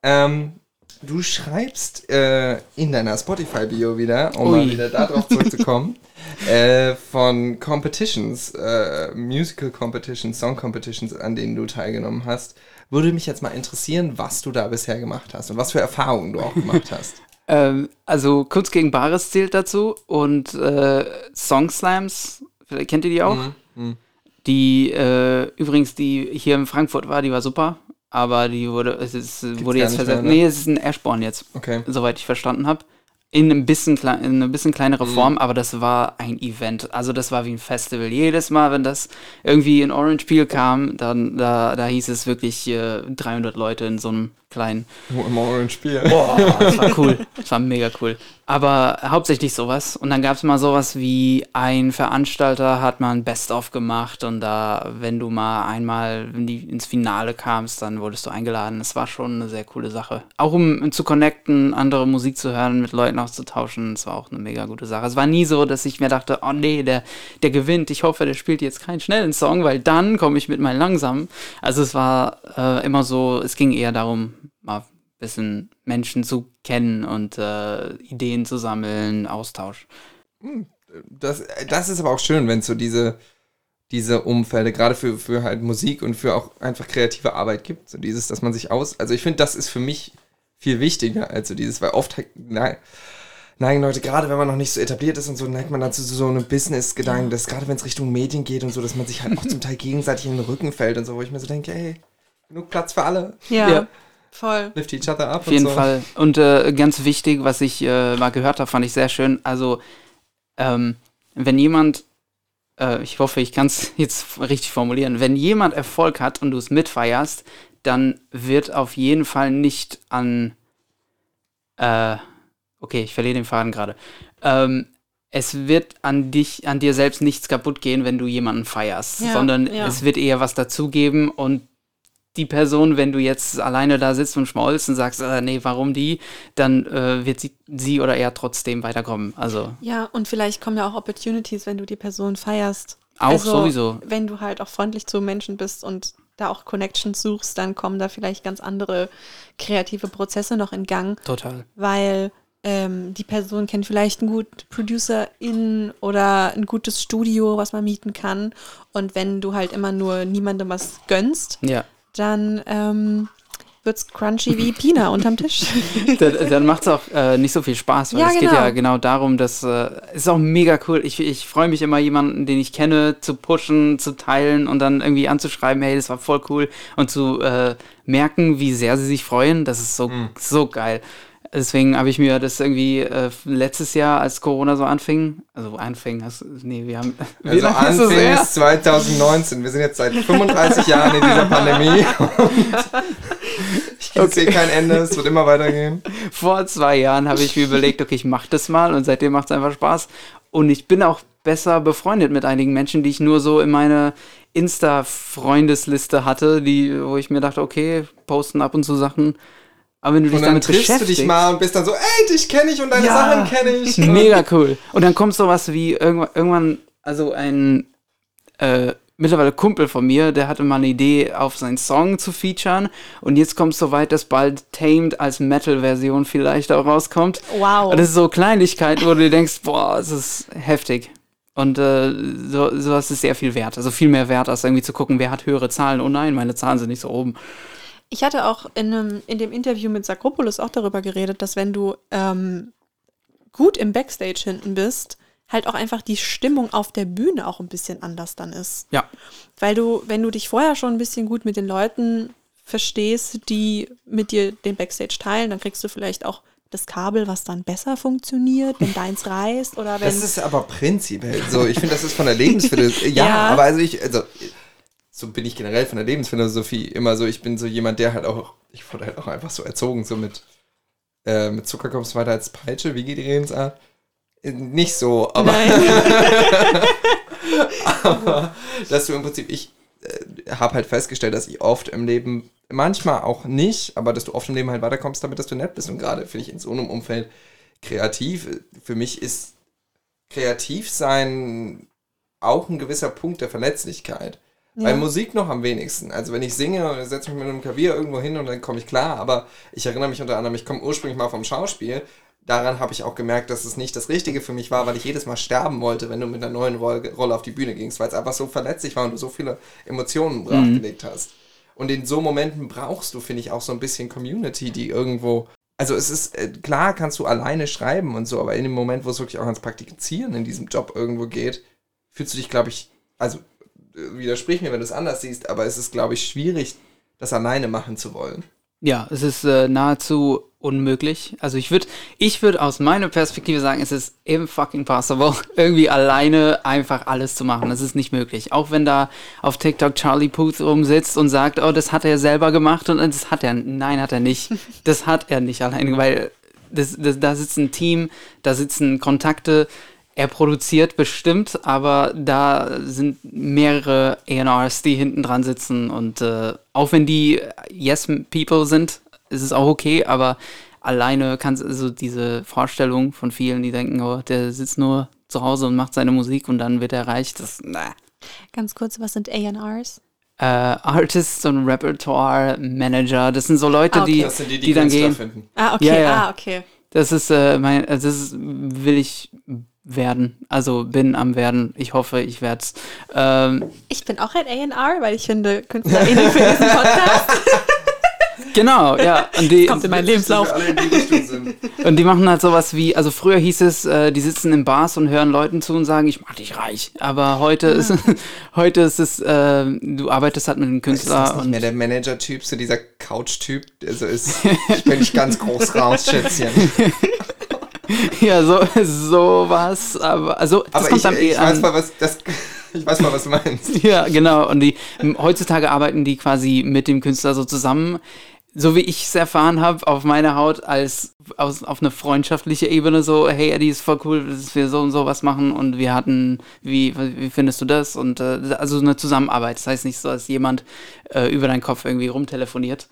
Ähm, du schreibst äh, in deiner Spotify-Bio wieder, um mal
Ui.
wieder darauf zurückzukommen, äh, von Competitions, äh, Musical Competitions, Song Competitions, an denen du teilgenommen hast. Würde mich jetzt mal interessieren, was du da bisher gemacht hast und was für Erfahrungen du auch gemacht hast.
Ähm, also Kunst gegen Bares zählt dazu und äh, Song Slams, vielleicht kennt ihr die auch?
Mhm.
Die äh, übrigens, die hier in Frankfurt war, die war super, aber die wurde, es ist, wurde jetzt versetzt.
mehr, ne?
Nee, es ist ein Ashbourne jetzt,
Okay.
soweit ich verstanden habe. In ein bisschen in eine bisschen kleinere
Mhm.
Form, aber das war ein Event. Also das war wie ein Festival. Jedes Mal, wenn das irgendwie in Orange Peel kam, dann da, da hieß es wirklich äh, 300 Leute in so einem kleinen
im Orange Spiel.
Boah, das war cool. Das war mega cool. Aber hauptsächlich sowas. Und dann gab es mal sowas wie ein Veranstalter hat mal ein Best-of gemacht und da, wenn du mal einmal ins Finale kamst, dann wurdest du eingeladen. Das war schon eine sehr coole Sache. Auch um zu connecten, andere Musik zu hören, mit Leuten auszutauschen, das war auch eine mega gute Sache. Es war nie so, dass ich mir dachte, oh nee, der, der gewinnt. Ich hoffe, der spielt jetzt keinen schnellen Song, weil dann komme ich mit meinen langsamen. Also es war äh, immer so, es ging eher darum, mal ein bisschen Menschen zu kennen und äh, Ideen zu sammeln, Austausch.
Das, das ist aber auch schön, wenn es so diese, diese Umfelde, gerade für, für halt Musik und für auch einfach kreative Arbeit gibt. So dieses, dass man sich aus. Also ich finde, das ist für mich viel wichtiger als so dieses, weil oft nein, neigen Leute, gerade wenn man noch nicht so etabliert ist und so, neigt man dazu so einem Business-Gedanken, dass gerade wenn es Richtung Medien geht und so, dass man sich halt auch zum Teil gegenseitig in den Rücken fällt und so, wo ich mir so denke, ey, genug Platz für alle.
Ja,
Ja.
Voll.
Lift each other up
Auf jeden
und so.
Fall. Und äh, ganz wichtig, was ich äh, mal gehört habe, fand ich sehr schön. Also, ähm, wenn jemand, äh, ich hoffe, ich kann es jetzt richtig formulieren, wenn jemand Erfolg hat und du es mitfeierst, dann wird auf jeden Fall nicht an, äh, okay, ich verliere den Faden gerade. Ähm, es wird an dich, an dir selbst nichts kaputt gehen, wenn du jemanden feierst,
Ja,
sondern
ja.
es wird eher was dazugeben und die Person, wenn du jetzt alleine da sitzt und schmaulst und sagst, äh, nee, warum die, dann äh, wird sie, sie oder er trotzdem weiterkommen. Also
Ja, und vielleicht kommen ja auch Opportunities, wenn du die Person feierst.
auch
Also,
sowieso.
Wenn du halt auch freundlich zu Menschen bist und da auch Connections suchst, dann kommen da vielleicht ganz andere kreative Prozesse noch in Gang,
Total.
weil ähm, die Person kennt vielleicht einen guten ProducerIn oder ein gutes Studio, was man mieten kann. Und wenn du halt immer nur niemandem was gönnst,
Ja.
Dann ähm, wird's crunchy wie Pina unterm Tisch.
dann, dann macht es auch äh, nicht so viel Spaß, weil
Ja,
es geht
genau.
ja genau darum, dass äh, es ist auch mega cool. Ich, ich freue mich immer, jemanden, den ich kenne, zu pushen, zu teilen und dann irgendwie anzuschreiben, hey, das war voll cool und zu äh, merken, wie sehr sie sich freuen. Das ist so, so geil. Deswegen habe ich mir das irgendwie äh, letztes Jahr, als Corona so anfing, also anfing, hast, nee, wir haben, wie
Also anfing ist 2019. Wir sind jetzt seit 35 Jahren in dieser Pandemie. Und ich sehe kein Ende, es wird immer weitergehen.
vor zwei Jahren habe ich mir überlegt, okay, ich mache das mal und seitdem macht es einfach Spaß. Und ich bin auch besser befreundet mit einigen Menschen, die ich nur so in meine Insta-Freundesliste hatte, die, wo ich mir dachte, okay, posten ab und zu Sachen. Aber wenn du dich
Und dann
damit
triffst du
beschäftigst,
dich mal und bist dann so, ey, dich kenne ich und deine
Ja.
Sachen kenne ich.
mega cool. Und dann kommt sowas wie irgendwann, irgendwann also ein äh, mittlerweile Kumpel von mir, der hatte mal eine Idee, auf seinen Song zu featuren. Und jetzt kommt es so weit, dass bald Tamed als Metal-Version vielleicht auch rauskommt.
Wow.
Und das ist so Kleinigkeiten, wo du dir denkst, boah, es ist heftig. Und äh, so, sowas ist sehr viel wert. Also viel mehr wert, als irgendwie zu gucken, wer hat höhere Zahlen. Oh nein, meine Zahlen sind nicht so oben.
Ich hatte auch in, einem, in dem Interview mit Sakropoulos auch darüber geredet, dass wenn du ähm, gut im Backstage hinten bist, halt auch einfach die Stimmung auf der Bühne auch ein bisschen anders dann ist.
Ja.
Weil du, wenn du dich vorher schon ein bisschen gut mit den Leuten verstehst, die mit dir den Backstage teilen, dann kriegst du vielleicht auch das Kabel, was dann besser funktioniert, wenn deins reißt oder wenn.
Das ist aber prinzipiell so. Ich finde, das ist von der Lebensphilosophie. Ja,
Ja.
aber also ich, also so bin ich generell von der Lebensphilosophie immer so. Ich bin so jemand, der halt auch, ich wurde halt auch einfach so erzogen, so mit, äh, mit Zucker kommst du weiter als Peitsche. Wie geht die Redensart? Äh, Nicht so, aber, aber dass du im Prinzip, ich äh, habe halt festgestellt, dass ich oft im Leben, manchmal auch nicht, aber dass du oft im Leben halt weiterkommst, damit dass du nett bist. Und gerade finde ich in so einem Umfeld kreativ, für mich ist kreativ sein auch ein gewisser Punkt der Verletzlichkeit. Bei Musik noch am wenigsten. Also wenn ich singe und setze mich mit einem Klavier irgendwo hin und dann komme ich klar, aber ich erinnere mich unter anderem, ich komme ursprünglich mal vom Schauspiel. Daran habe ich auch gemerkt, dass es nicht das Richtige für mich war, weil ich jedes Mal sterben wollte, wenn du mit einer neuen Rolle, auf die Bühne gingst, weil es einfach so verletzlich war und du so viele Emotionen brachgelegt hast. Und in so Momenten brauchst du, finde ich, auch so ein bisschen Community, die irgendwo. Also es ist, äh, klar kannst du alleine schreiben und so, aber in dem Moment, wo es wirklich auch ans Praktizieren in diesem Job irgendwo geht, fühlst du dich, glaube ich, also widersprich mir, wenn du es anders siehst, aber es ist, glaube ich, schwierig, das alleine machen zu wollen.
Ja, es ist äh, nahezu unmöglich. Also ich würde ich würd aus meiner Perspektive sagen, es ist eben fucking possible, irgendwie alleine einfach alles zu machen. Das ist nicht möglich. Auch wenn da auf TikTok Charlie Puth rumsitzt und sagt, oh, das hat er selber gemacht und das hat er. Nein, hat er nicht. Das hat er nicht alleine, weil das, das, da sitzt ein Team, da sitzen Kontakte, er produziert bestimmt, aber da sind mehrere A&Rs, die hinten dran sitzen und äh, auch wenn die Yes-People sind, ist es auch okay, aber alleine kannst also diese Vorstellung von vielen, die denken, oh, der sitzt nur zu Hause und macht seine Musik und dann wird er reich, das, na.
Ganz kurz, was sind A&Rs?
Äh, Artists und Repertoire Manager, das sind so Leute,
Ah, okay.
die,
Das sind die, die,
die dann gehen.
finden.
Ah, okay,
Ja, ja.
ah, okay.
Das ist äh, mein, also das ist, will ich werden. Also bin am werden. Ich hoffe, ich werde es. Ähm,
Ich bin auch ein A&R, weil ich finde KünstlerInnen für diesen Podcast.
genau, ja. Und die,
Kommt in meinen Lebenslauf.
die
und die machen halt sowas wie, also früher hieß es, äh, die sitzen in Bars und hören Leuten zu und sagen, ich mach dich reich. Aber heute ist heute ist es, äh, du arbeitest halt mit einem
Ist
Künstler
das nicht
und
mehr der Manager-Typ, so dieser Couch-Typ? Also ist, ich bin nicht ganz groß raus, Schätzchen.
ja, so sowas. Aber also das
Aber
kommt
ich,
dann eh
ich weiß
an.
mal, was das, ich weiß mal, was du meinst.
Ja, genau. Und die heutzutage arbeiten die quasi mit dem Künstler so zusammen. So wie ich es erfahren habe, auf meiner Haut als aus, auf eine freundschaftliche Ebene so, hey Eddie, ist voll cool, dass wir so und so was machen und wir hatten, wie, wie findest du das? Und äh, also eine Zusammenarbeit. Das heißt nicht so, dass jemand äh, über deinen Kopf irgendwie rumtelefoniert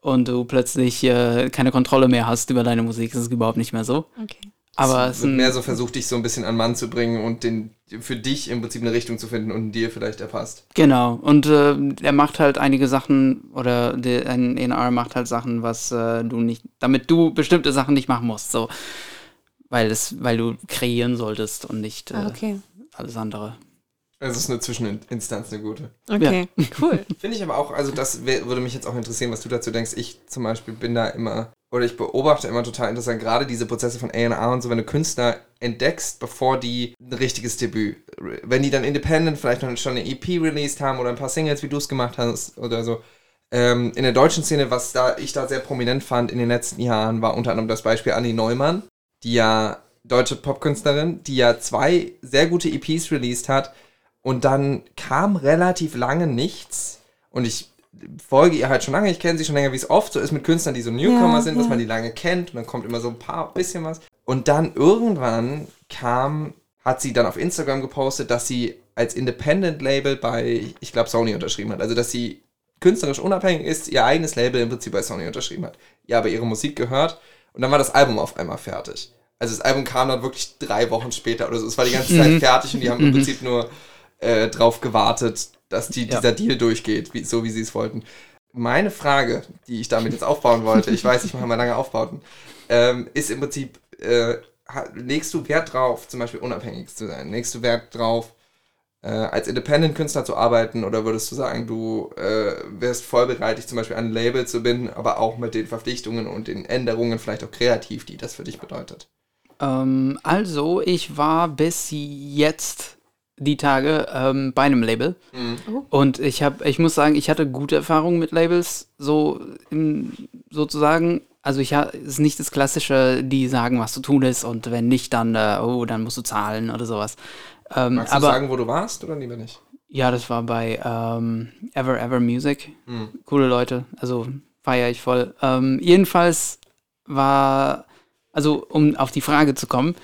und du plötzlich äh, keine Kontrolle mehr hast über deine Musik. Das ist überhaupt nicht mehr so.
Okay.
Aber es
wird mehr so versucht, dich so ein bisschen an Mann zu bringen und den, für dich im Prinzip eine Richtung zu finden und dir vielleicht erfasst.
Genau, und äh, er macht halt einige Sachen, oder der, ein ENR macht halt Sachen, was äh, du nicht, damit du bestimmte Sachen nicht machen musst. So. weil es, weil du kreieren solltest und nicht äh,
Ah, okay.
alles andere.
Es ist eine Zwischeninstanz, eine gute.
Okay, cool.
Finde ich aber auch, also das würde mich jetzt auch interessieren, was du dazu denkst. Ich zum Beispiel bin da immer, oder ich beobachte immer total interessant, gerade diese Prozesse von A&R und so, wenn du Künstler entdeckst, bevor die ein richtiges Debüt, wenn die dann independent vielleicht noch schon eine EP released haben oder ein paar Singles, wie du es gemacht hast oder so. Ähm, in der deutschen Szene, was da ich da sehr prominent fand in den letzten Jahren, war unter anderem das Beispiel Annie Neumann, die ja deutsche Popkünstlerin, die ja zwei sehr gute EPs released hat und dann kam relativ lange nichts und ich folge ihr halt schon lange, ich kenne sie schon länger, wie es oft so ist mit Künstlern, die so Newcomer
Ja,
sind, dass
ja.
man die lange kennt und dann kommt immer so ein paar bisschen was. Und dann irgendwann kam, hat sie dann auf Instagram gepostet, dass sie als Independent Label bei, ich glaube, Sony unterschrieben hat. Also, dass sie künstlerisch unabhängig ist, ihr eigenes Label im Prinzip bei Sony unterschrieben hat. Ja, aber ihre Musik gehört und dann war das Album auf einmal fertig. Also das Album kam dann wirklich drei Wochen später oder so. Es war die ganze Zeit fertig und die haben im Prinzip nur äh, drauf gewartet, dass die,
Ja.
dieser Deal durchgeht, wie, so wie sie es wollten. Meine Frage, die ich damit jetzt aufbauen wollte, ich weiß, ich mache mal lange Aufbauten, ähm, ist im Prinzip, äh, legst du Wert drauf, zum Beispiel unabhängig zu sein? Legst du Wert drauf, äh, als Independent-Künstler zu arbeiten oder würdest du sagen, du äh, wärst voll bereit, dich zum Beispiel an ein Label zu binden, aber auch mit den Verpflichtungen und den Änderungen vielleicht auch kreativ, die das für dich bedeutet?
Ähm, also, ich war bis jetzt die Tage ähm, bei einem Label. Und ich habe, ich muss sagen, ich hatte gute Erfahrungen mit Labels, so im, sozusagen. Also ich ha- es ist nicht das Klassische, die sagen, was zu tun ist und wenn nicht, dann, äh, oh, dann musst du zahlen oder sowas. Ähm,
Magst
aber
du sagen, wo du warst oder lieber nicht?
ja, das war bei ähm, Ever Ever Music.
Mhm.
Coole Leute, also feiere ich voll. Ähm, jedenfalls war, also um auf die Frage zu kommen,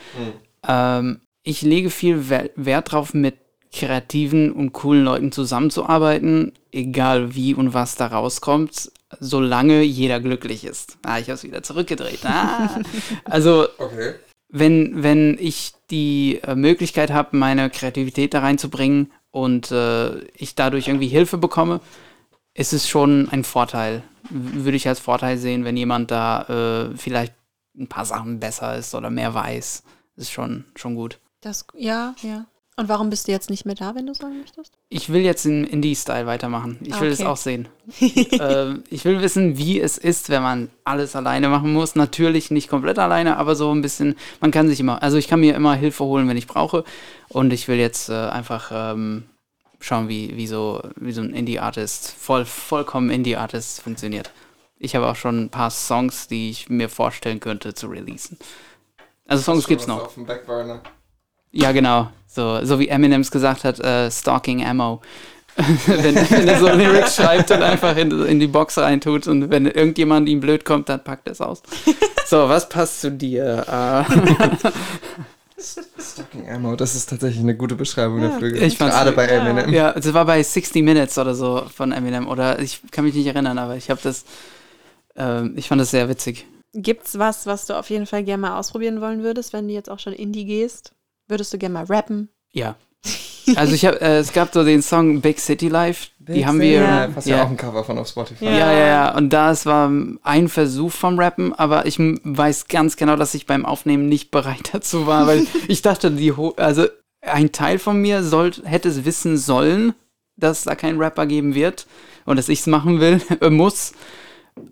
ähm, ich lege viel We Wert drauf, mit kreativen und coolen Leuten zusammenzuarbeiten, egal wie und was da rauskommt, solange jeder glücklich ist. Ah, ich habe es wieder zurückgedreht. Ah. also
Okay.
wenn, wenn ich die äh, Möglichkeit habe, meine Kreativität da reinzubringen und äh, ich dadurch irgendwie Hilfe bekomme, ist es schon ein Vorteil. W- Würde ich als Vorteil sehen, wenn jemand da äh, vielleicht ein paar Sachen besser ist oder mehr weiß. Ist schon, schon gut.
Das, ja, ja. Und warum bist du jetzt nicht mehr da, wenn du sagen möchtest?
Ich will jetzt in Indie-Style weitermachen. Ich will es
Okay.
auch sehen. ähm, ich will wissen, wie es ist, wenn man alles alleine machen muss. Natürlich nicht komplett alleine, aber so ein bisschen, man kann sich immer, also ich kann mir immer Hilfe holen, wenn ich brauche. Und ich will jetzt äh, einfach ähm, schauen, wie, wie, so, wie so ein Indie-Artist, voll, vollkommen Indie-Artist funktioniert. Ich habe auch schon ein paar Songs, die ich mir vorstellen könnte zu releasen. Also Songs gibt's
was
noch.
Auf dem Backburner.
Ja, genau. So, so wie Eminem's gesagt hat, äh, Stalking Ammo. wenn, wenn er so Lyrics schreibt und einfach in, in die Box reintut und wenn irgendjemand ihm blöd kommt, dann packt er es aus. So, was passt zu dir? Äh,
Stocking Ammo, das ist tatsächlich eine gute Beschreibung dafür.
Ich fand's
Gerade bei Eminem.
ja, es war bei 60 Minutes oder so von Eminem oder ich kann mich nicht erinnern, aber ich habe das, ähm, ich fand das sehr witzig.
Gibt's was, was du auf jeden Fall gerne mal ausprobieren wollen würdest, wenn du jetzt auch schon Indie gehst? Würdest du gerne mal rappen?
Ja. Also ich habe, äh, es gab so den Song Big City Life, die haben wir,
Ja, hast ja
ja.
auch ein Cover von auf Spotify.
Ja.
Ja, ja, ja. Und das war ein Versuch vom Rappen, aber ich weiß ganz genau, dass ich beim Aufnehmen nicht bereit dazu war, weil ich dachte, die Ho also ein Teil von mir sollt, hätte es wissen sollen, dass da keinen Rapper geben wird und dass ich es machen will, äh, muss.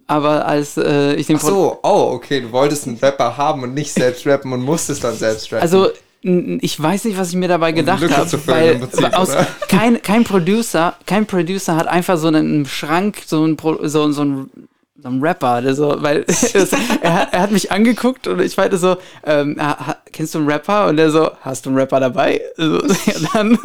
Aber als äh, ich den
Ach so, oh, okay, du wolltest einen Rapper haben und nicht selbst rappen und musstest dann selbst rappen.
Also, ich weiß nicht, was ich mir dabei gedacht habe, weil
Prinzip,
aus, kein, kein Producer, kein Producer hat einfach so einen Schrank, so ein, so, so ein so ein Rapper, der so, weil er, hat- er hat mich angeguckt und ich meinte so, ähm, kennst du einen Rapper? Und er so, hast du einen Rapper dabei? So, ja, dann,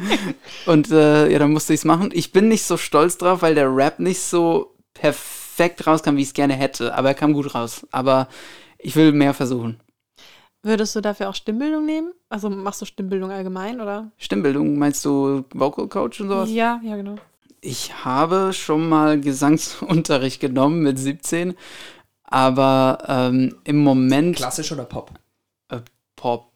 und äh, ja, dann musste ich es machen. Ich bin nicht so stolz drauf, weil der Rap nicht so perfekt rauskam, wie ich es gerne hätte, aber er kam gut raus. Aber ich will mehr versuchen.
Würdest du dafür auch Stimmbildung nehmen? Also machst du Stimmbildung allgemein, oder?
Stimmbildung, meinst du Vocal Coach und sowas?
Ja, ja, genau.
Ich habe schon mal Gesangsunterricht genommen mit 17, aber ähm, im Moment
Klassisch oder Pop?
äh, Pop.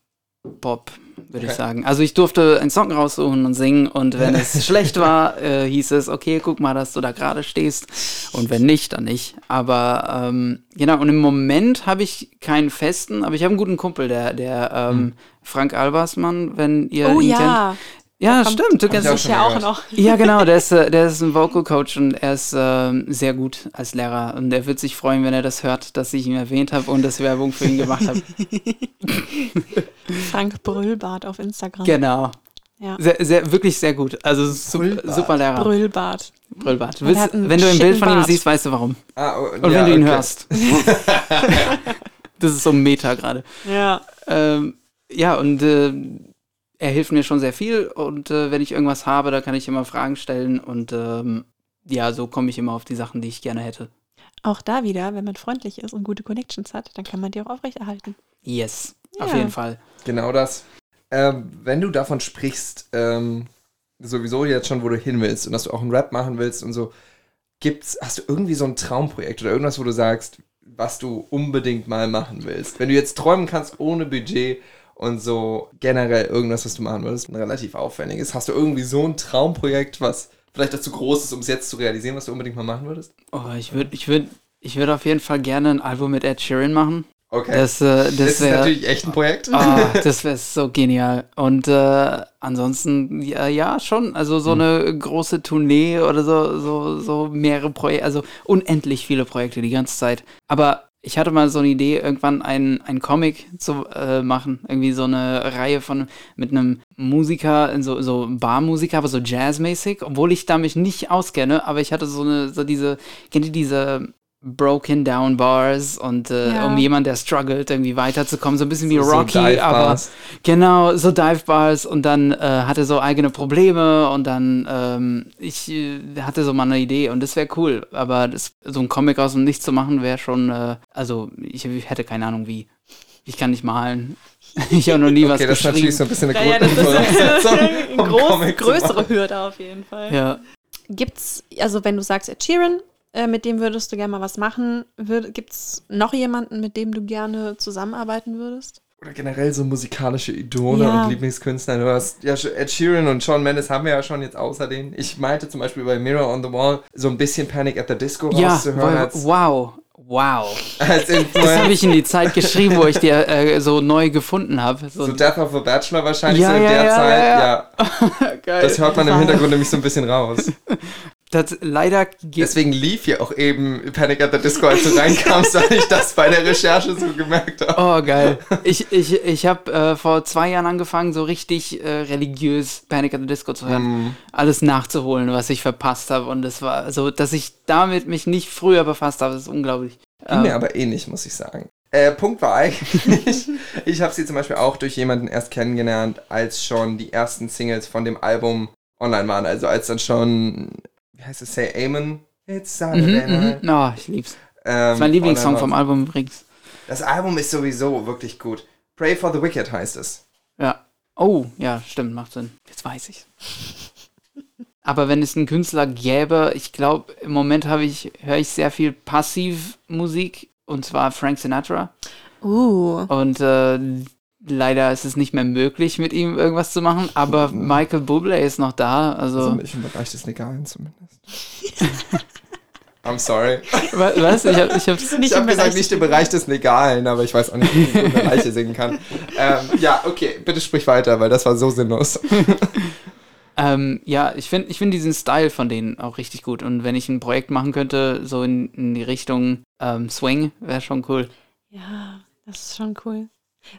Pop, würde ich
Okay.
sagen. Also ich durfte einen Song raussuchen und singen und wenn es schlecht war, äh, hieß es, okay, guck mal, dass du da gerade stehst. Und wenn nicht, dann nicht. Aber ähm, genau, und im Moment habe ich keinen festen, aber ich habe einen guten Kumpel, der, der ähm, Frank Albersmann, wenn ihr
Oh
ihn
ja,
kennt. Ja,
kommt-
stimmt. Du
Hab ich auch
ja auch noch.
ja, genau, der ist, äh, der ist ein Vocal Coach und er ist ähm, sehr gut als Lehrer. Und er wird sich freuen, wenn er das hört, dass ich ihn erwähnt habe und dass Werbung für ihn gemacht habe.
Frank Brüllbart auf Instagram.
Genau.
Ja.
Sehr, sehr, wirklich sehr gut. Also super, super Lehrer.
Brüllbart.
Brüllbart. Willst, wenn du ein Bild von ihm
Bart.
siehst, weißt du warum.
Ah, oh,
Und
ja,
wenn du ihn
okay.
hörst. das ist so Meta gerade.
Ja.
Ähm, ja, und äh, er hilft mir schon sehr viel. Und äh, wenn ich irgendwas habe, da kann ich immer Fragen stellen. Und ähm, ja, so komme ich immer auf die Sachen, die ich gerne hätte.
Auch da wieder, wenn man freundlich ist und gute Connections hat, dann kann man die auch aufrechterhalten.
Yes, auf
Ja.
jeden Fall.
Genau das. Ähm, wenn du davon sprichst, ähm, sowieso jetzt schon, wo du hin willst und dass du auch einen Rap machen willst und so, gibt's, hast du irgendwie so ein Traumprojekt oder irgendwas, wo du sagst, was du unbedingt mal machen willst? Wenn du jetzt träumen kannst ohne Budget und so generell irgendwas, was du machen würdest, ein relativ aufwendiges, hast du irgendwie so ein Traumprojekt, was vielleicht dazu groß ist, um es jetzt zu realisieren, was du unbedingt mal machen würdest?
Oh, ich würde ich würd, ich würd auf jeden Fall gerne ein Album mit Ed Sheeran machen.
Okay.
Das, äh,
das
das
ist
wäre
natürlich echt ein Projekt.
Ah, das wäre so genial. Und äh, ansonsten, ja, ja, schon. Also so eine große Tournee oder so, so, so mehrere Projekte, also unendlich viele Projekte die ganze Zeit. Aber ich hatte mal so eine Idee, irgendwann einen, einen Comic zu äh, machen. Irgendwie so eine Reihe von mit einem Musiker, so, so Barmusiker, aber so jazzmäßig, obwohl ich da mich nicht auskenne, aber ich hatte so eine, so diese, kennt ihr diese Broken Down Bars und äh,
Ja.
um jemanden, der struggelt, irgendwie weiterzukommen, so ein bisschen wie
So- so
Rocky,
Dive
aber
Bars.
genau, so Dive Bars und dann äh, hatte so eigene Probleme und dann ähm, ich äh, hatte so mal eine Idee und das wäre cool, aber das, so ein Comic aus dem Nichts zu machen wäre schon, äh, also ich, ich hätte keine Ahnung wie. Ich kann nicht malen. Ich habe noch nie was
Okay, das ist natürlich so
geschrieben.
ein bisschen eine
Ja, ja, das eine
um
groß, größere. Hürde auf jeden Fall.
Ja.
Gibt's, also wenn du sagst Ed Sheeran, äh, mit dem würdest du gerne mal was machen, würd, gibt's noch jemanden, mit dem du gerne zusammenarbeiten würdest?
Oder generell so musikalische Idole
Ja.
und Lieblingskünstler. Du hast ja Ed Sheeran und Shawn Mendes haben wir ja schon jetzt außerdem. Ich meinte zum Beispiel bei Mirror on the Wall so ein bisschen Panic at the Disco
Ja,
rauszuhören
wow. Wow.
als
Das habe ich in die Zeit geschrieben, wo ich dir äh, so neu gefunden habe. So,
So Death of a Bachelor wahrscheinlich
Ja,
so in
ja,
der
ja,
Zeit.
ja,
Ja,
ja. geil.
das hört man im. Hintergrund nämlich so ein bisschen raus.
Das, leider
Deswegen lief hier auch eben Panic at the Disco, als du reinkamst, weil ich das bei der Recherche so gemerkt habe.
Oh, geil. Ich, ich, ich habe äh, vor zwei Jahren angefangen, so richtig äh, religiös Panic at the Disco zu hören.
Mm.
Alles nachzuholen, was ich verpasst habe. Und es war so, dass ich damit mich nicht früher befasst habe, das ist unglaublich.
Ging mir aber ähnlich, muss ich sagen. Äh, Punkt war eigentlich, ich habe sie zum Beispiel auch durch jemanden erst kennengelernt, als schon die ersten Singles von dem Album online waren. Also als dann schon, wie heißt es, Say Amen? It's
Mhm,
Saturday
mhm.
Night.
Oh, ich lieb's.
Ähm,
Das ist mein Lieblingssong vom. Album übrigens.
Das Album ist sowieso wirklich gut. Pray for the Wicked heißt es.
Ja. Oh, ja, stimmt, macht Sinn. Jetzt weiß ich. Aber wenn es einen Künstler gäbe, ich glaube, im Moment habe ich, höre ich sehr viel Passivmusik und zwar Frank Sinatra.
Uh.
Und äh, leider ist es nicht mehr möglich, mit ihm irgendwas zu machen. Aber Michael Bublé ist noch da.
Also
Also,
im Bereich des Legalen zumindest. I'm sorry.
wa- was? Ich, hab, ich hab's
ich habe gesagt, nicht im Bereich des Legalen, aber ich weiß auch nicht, wie ich der Leiche singen kann. Ähm, ja, okay, bitte sprich weiter, weil das war so sinnlos.
Ähm, ja, ich finde ich find diesen Style von denen auch richtig gut. Und wenn ich ein Projekt machen könnte, so in, in die Richtung ähm, Swing, wäre schon cool.
Ja, das ist schon cool.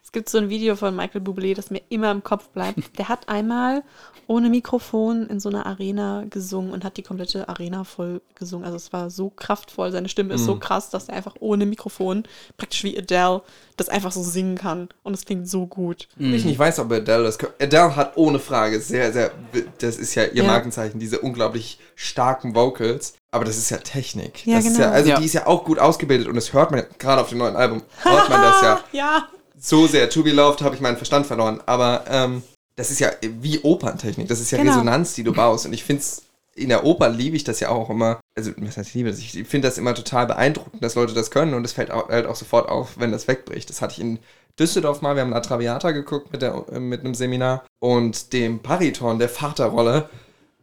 Es gibt so ein Video von Michael Bublé, das mir immer im Kopf bleibt. Der hat einmal ohne Mikrofon in so einer Arena gesungen und hat die komplette Arena voll gesungen. Also es war so kraftvoll, seine Stimme ist so krass, dass er einfach ohne Mikrofon, praktisch wie Adele, das einfach so singen kann. Und es klingt so gut.
Ich nicht weiß, ob Adele das kann. Adele hat ohne Frage sehr, sehr, das ist ja ihr
Ja.
Markenzeichen, diese unglaublich starken Vocals. Aber das ist ja Technik.
Ja,
das Ist
genau.
ja, also
Ja.
die ist ja auch gut ausgebildet und das hört man gerade auf dem neuen Album. Hört man das ja
Ja.
So sehr. To be loved habe ich meinen Verstand verloren. Aber ähm, das ist ja wie Operntechnik. Das ist ja
Genau.
Resonanz, die du baust. Und ich finde es, in der Oper liebe ich das ja auch immer. Also, was heißt, ich liebe das? Ich finde das immer total beeindruckend, dass Leute das können. Und es fällt auch, halt auch sofort auf, wenn das wegbricht. Das hatte ich in Düsseldorf mal, wir haben La Traviata geguckt mit, der, äh, mit einem Seminar und dem Bariton der Vaterrolle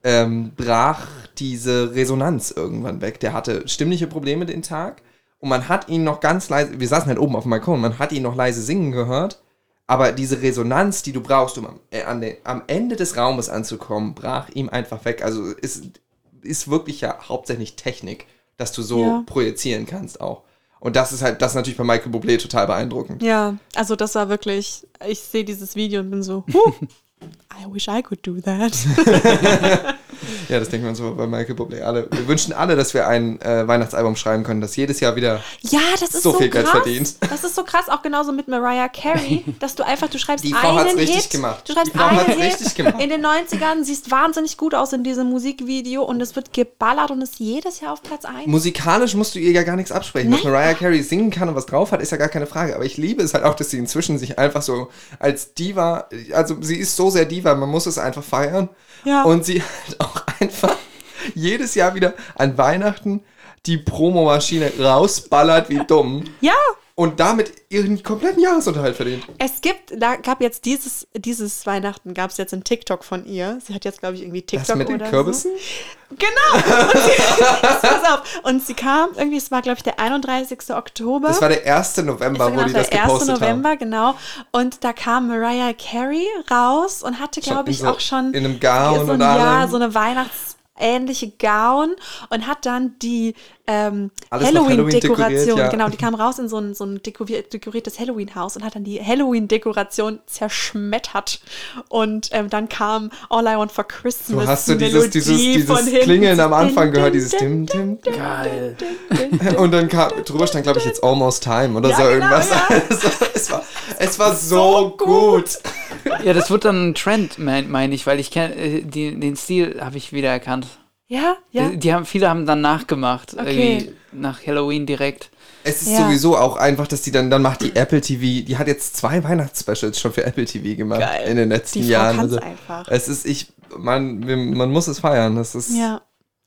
ähm, brach diese Resonanz irgendwann weg. Der hatte stimmliche Probleme den Tag und man hat ihn noch ganz leise, wir saßen halt oben auf dem Balkon, man hat ihn noch leise singen gehört, aber diese Resonanz, die du brauchst, um am, äh, an den, am Ende des Raumes anzukommen, brach ihm einfach weg. Also es ist wirklich ja hauptsächlich Technik, dass du so
Ja.
projizieren kannst auch. Und das ist halt, das ist natürlich bei Michael Bublé total beeindruckend.
Ja, also das war wirklich, ich sehe dieses Video und bin so, huh, I wish I could do that.
Ja, das denkt man so bei Michael Bublé. Alle, wir wünschen alle, dass wir ein äh, Weihnachtsalbum schreiben können, das jedes Jahr wieder
Ja, das ist
So
so,
viel Geld
krass.
verdient.
Das ist so krass, auch genauso mit Mariah Carey, dass du einfach, du schreibst
Die Frau
einen
hat's richtig
Hit,
gemacht.
du schreibst
Die Frau
einen
hat's
Hit
richtig gemacht.
in den 90ern, siehst wahnsinnig gut aus in diesem Musikvideo und es wird geballert und ist jedes Jahr auf Platz 1.
Musikalisch musst du ihr ja gar nichts absprechen. Dass
Nein.
Mariah Carey singen kann und was drauf hat, ist ja gar keine Frage. Aber ich liebe es halt auch, dass sie inzwischen sich einfach so als Diva, also sie ist so sehr Diva, man muss es einfach feiern.
Ja.
Und sie halt auch einfach jedes Jahr wieder an Weihnachten die Promomaschine rausballert wie dumm
Ja,
und damit ihren kompletten Jahresunterhalt verdient.
es gibt, da gab jetzt dieses, dieses Weihnachten, gab es jetzt einen TikTok von ihr. Sie hat jetzt, glaube ich, irgendwie TikTok
Das mit den
oder
Kürbissen?
so. Genau. Und sie, pass auf. Und sie kam, irgendwie, es war, glaube ich, der 31. Oktober.
Das war der 1. November,
Das
wo
war
die
genau
das
der 1.
gepostet haben.
November, genau. Und da kam Mariah Carey raus und hatte, glaube ich,
so-
auch schon
in einem Gown
so,
und
ein, ja,
allem.
so eine weihnachtsähnliche Gown und hat dann die ähm,
Halloween
Halloween-Dekoration,
dekoriert, ja.
genau, die kam raus in so ein, so ein dekoriert, dekoriertes Halloween-Haus und hat dann die Halloween-Dekoration zerschmettert. Und ähm, dann kam All I Want for Christmas.
So hast du dieses, dieses, dieses. Klingeln am Anfang gehört, dieses Dim, Dim,
Geil.
Und dann kam, drüber stand, glaube ich, jetzt Almost Time oder
Ja,
so
genau,
irgendwas.
ja.
Es, war, es war so,
So
gut.
Ja, das wird dann ein Trend, meine mein ich, weil ich kenne äh, den Stil habe ich wieder erkannt.
Ja, ja.
Die, die haben viele haben dann nachgemacht,
Okay.
irgendwie nach Halloween direkt.
Es ist
Ja.
sowieso auch einfach, dass die dann, dann macht die Apple TV, die hat jetzt zwei Weihnachtsspecials schon für Apple TV gemacht
Geil.
in den letzten
Die
Jahren. Also,
einfach.
Es ist, ich, man, man muss es feiern. Das ist,
Ja,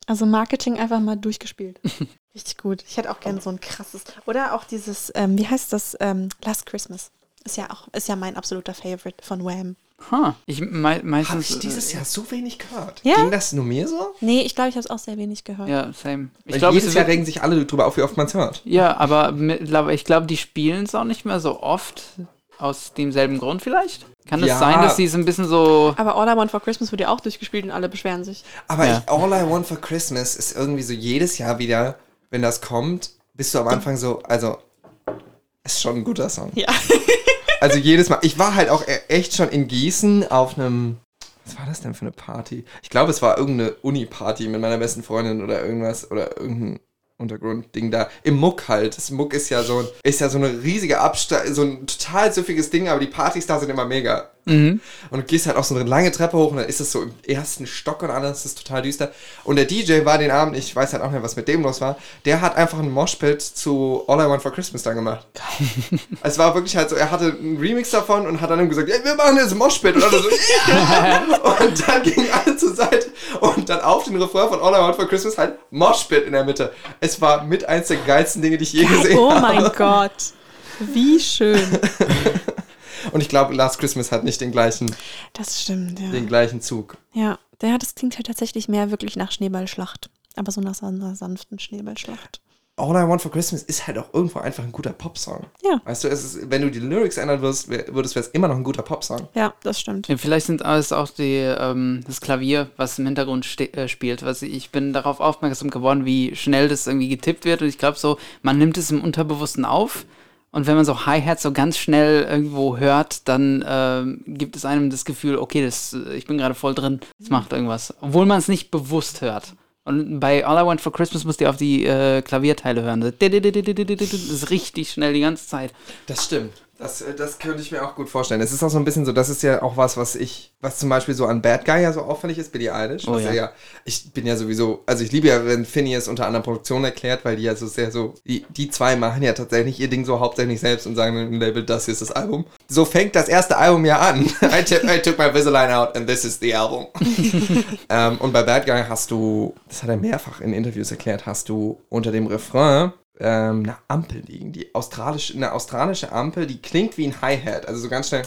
also Marketing einfach mal durchgespielt. Richtig gut. Ich hätte auch gerne so ein krasses. Oder auch dieses, ähm, wie heißt das? Ähm, Last Christmas. Ist ja auch, ist ja mein absoluter Favorite von Wham.
Huh. Ich
Habe
meistens.
ich dieses Jahr so wenig gehört.
Ja.
Ging das nur mir so?
Nee, ich glaube, ich habe es auch sehr wenig gehört.
äh, Ja, same. Ich
Weil
glaube,
jedes
es
Jahr regen sich alle drüber auf, wie oft man es hört.
Ja, aber ich glaube, die spielen es auch nicht mehr so oft. Aus demselben Grund vielleicht? Kann es
Ja.
sein, dass sie es ein bisschen so.
Aber All I Want for Christmas wird ja auch durchgespielt und alle beschweren sich.
Aber
Ja.
ich, All I Want for Christmas ist irgendwie so jedes Jahr wieder, wenn das kommt, bist du am Anfang so, also, ist schon ein guter Song.
Ja.
Also jedes Mal. Ich war halt auch e- echt schon in Gießen auf einem. Was war das denn für eine Party? Ich glaube, es war irgendeine Uni-Party mit meiner besten Freundin oder irgendwas oder irgendein Untergrundding da. Im Muck halt. Das Muck ist ja so, ist ja so eine riesige Abstand, so ein total süffiges Ding, aber die Partys da sind immer mega. Und du gehst halt auch so eine lange Treppe hoch und dann ist es so im ersten Stock und alles, das ist total düster. Und der DJ war den Abend, ich weiß halt auch nicht, was mit dem los war, der hat einfach einen Moshpit zu All I Want for Christmas dann gemacht. Es war wirklich halt so, er hatte einen Remix davon und hat dann gesagt, ja, wir machen jetzt Moshpit. Und so, ja! und dann gingen alle zur Seite und dann auf den Refrain von All I Want for Christmas halt Moshpit in der Mitte. Es war mit eins der geilsten Dinge, die ich je gesehen
Oh
habe.
mein Gott. Wie schön.
Und ich glaube, Last Christmas hat nicht den gleichen,
Das stimmt, ja.
den gleichen Zug.
Ja, ja, das klingt halt tatsächlich mehr wirklich nach Schneeballschlacht. Aber so nach so einer sanften Schneeballschlacht.
All I Want for Christmas ist halt auch irgendwo einfach ein guter Popsong.
Ja.
Weißt du, es ist, wenn du die Lyrics ändern würdest, würdest wäre es immer noch ein guter Popsong.
Ja, das stimmt.
Ja, vielleicht sind es auch die, ähm, das Klavier, was im Hintergrund äh, spielt. Was ich bin darauf aufmerksam geworden, wie schnell das irgendwie getippt wird. Und ich glaube so, man nimmt es im Unterbewussten auf. Und wenn man so Hi-Hat so ganz schnell irgendwo hört, dann ähm, gibt es einem das Gefühl, okay, das, äh, ich bin gerade voll drin, das macht irgendwas. Obwohl man es nicht bewusst hört. Und bei All I Want for Christmas musst ihr auf die äh, Klavierteile hören. Das ist richtig schnell die ganze Zeit.
Das stimmt. Das, äh, das könnte ich mir auch gut vorstellen. Es ist auch so ein bisschen so, das ist ja auch was, was ich, was zum Beispiel so an Bad Guy ja so auffällig ist, Billie Eilish.
Oh ja.
ja. ich bin ja sowieso, also ich liebe ja, wenn Phineas unter anderem Produktion erklärt, weil die ja so sehr so, die, die zwei machen ja tatsächlich ihr Ding so hauptsächlich selbst und sagen im Label, das hier ist das Album. So fängt das erste Album ja an. I, took- I took my Invisalign out and this is the album. ähm, und bei Bad Guy hast du, das hat er mehrfach in Interviews erklärt, hast du unter dem Refrain ähm, eine Ampel liegen. Die australische, eine australische Ampel, die klingt wie ein Hi-Hat, also so ganz schnell,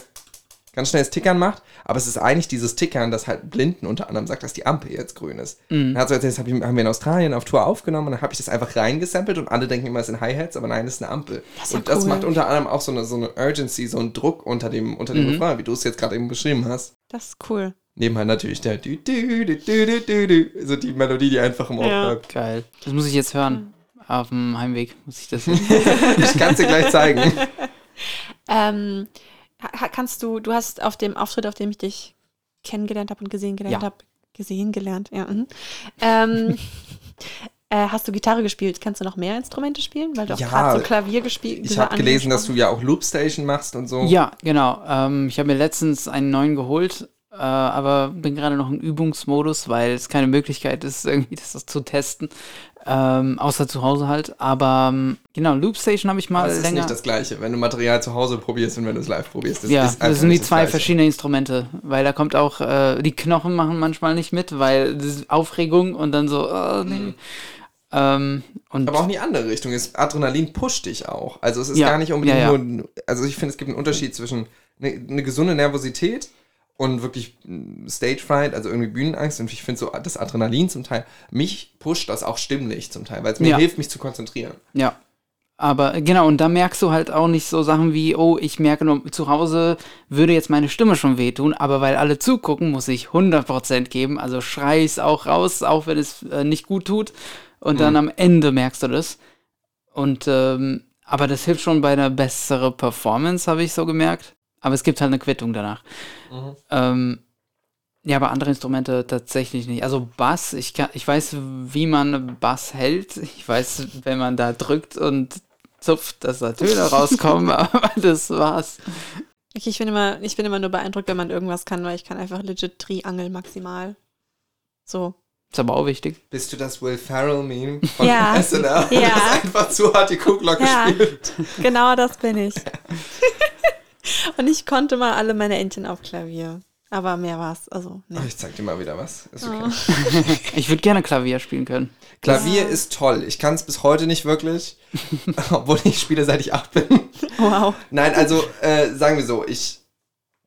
ganz schnelles Tickern macht, aber es ist eigentlich dieses Tickern, das halt Blinden unter anderem sagt, dass die Ampel jetzt grün ist.
Mhm.
Er hat so erzählt, das hab ich, haben wir in Australien auf Tour aufgenommen und dann habe ich das einfach reingesampelt und alle denken immer, es sind Hi-Hats, aber nein, es ist eine Ampel.
Das ist ja
und das
cool.
macht unter anderem auch so eine, so eine Urgency, so einen Druck unter dem, unter dem
Mhm.
Refrain, wie du es jetzt gerade eben beschrieben hast.
Das ist cool.
Neben halt natürlich der dü, dü, dü, dü, dü, dü, dü, so die Melodie, die einfach im Ohr
Ja.
bleibt.
Geil. Das muss ich jetzt hören. Auf dem Heimweg muss ich das.
Ich kann es dir gleich zeigen.
Ähm, kannst du, du hast auf dem Auftritt, auf dem ich dich kennengelernt habe und gesehen gelernt
Ja.
habe, gesehen gelernt, ja. Mhm. Ähm, äh, hast du Gitarre gespielt? Kannst du noch mehr Instrumente spielen? Weil du auch
Ja,
gerade so Klavier gespielt
Ich habe gelesen, dass du ja auch Loopstation machst und so.
ja, genau. Ähm, ich habe mir letztens einen neuen geholt, äh, aber bin gerade noch im Übungsmodus, weil es keine Möglichkeit ist, irgendwie das zu testen. Ähm, außer zu Hause halt. Aber ähm, genau, Loopstation habe ich mal
Aber es ist
länger.
nicht das Gleiche, wenn du Material zu Hause probierst und wenn du es live probierst. Das
ja, das sind die zwei
Gleiche.
verschiedene Instrumente, weil da kommt auch, äh, die Knochen machen manchmal nicht mit, weil das Aufregung und dann so, oh, nee. Ähm, und
Aber auch in die andere Richtung. Ist, Adrenalin pusht dich auch. Also es ist
Ja,
gar nicht unbedingt
ja, ja.
nur. Also ich finde, es gibt einen Unterschied zwischen eine, eine gesunde Nervosität und wirklich mm, Stage Fright, also irgendwie Bühnenangst. Und ich finde so, das Adrenalin zum Teil, mich pusht das auch stimmlich zum Teil, weil es mir
Ja.
hilft, mich zu konzentrieren.
Ja. Aber genau, und da merkst du halt auch nicht so Sachen wie, oh, ich merke nur, zu Hause würde jetzt meine Stimme schon wehtun, aber weil alle zugucken, muss ich 100% geben. Also schrei es auch raus, auch wenn es äh, nicht gut tut. Und dann am Ende merkst du das. Und, ähm, aber das hilft schon bei einer besseren Performance, habe ich so gemerkt. Aber es gibt halt eine Quittung danach. Ähm, ja, aber andere Instrumente tatsächlich nicht. Also Bass, ich, kann, ich weiß, wie man Bass hält. Ich weiß, wenn man da drückt und zupft, dass da Töne rauskommen, aber das war's.
Ich, ich, bin immer, ich bin immer nur beeindruckt, wenn man irgendwas kann, weil ich kann einfach legit Triangel maximal. So.
Ist aber auch wichtig.
Bist du das Will Ferrell-Meme von
Ja.
SNL?
Ja.
Das einfach zu hart die Kuhglocke
Ja.
spielt.
Genau das bin ich. Und ich konnte mal alle meine Entchen auf Klavier. Aber mehr war's. Also, nee.
Oh, ich zeig dir mal wieder was. Ist okay.
Oh.
Ich würde gerne Klavier spielen können.
Klavier
Ja.
ist toll. Ich kann es bis heute nicht wirklich, obwohl ich spiele seit ich acht bin.
Wow.
Nein, also äh, sagen wir so, ich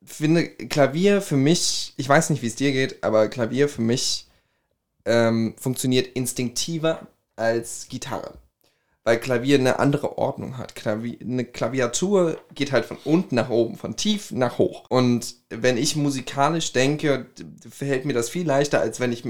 finde Klavier für mich, ich weiß nicht, wie es dir geht, aber Klavier für mich ähm, funktioniert instinktiver als Gitarre. Weil Klavier eine andere Ordnung hat. Klavier, eine Klaviatur geht halt von unten nach oben, von tief nach hoch. Und wenn ich musikalisch denke, fällt mir das viel leichter, als wenn ich.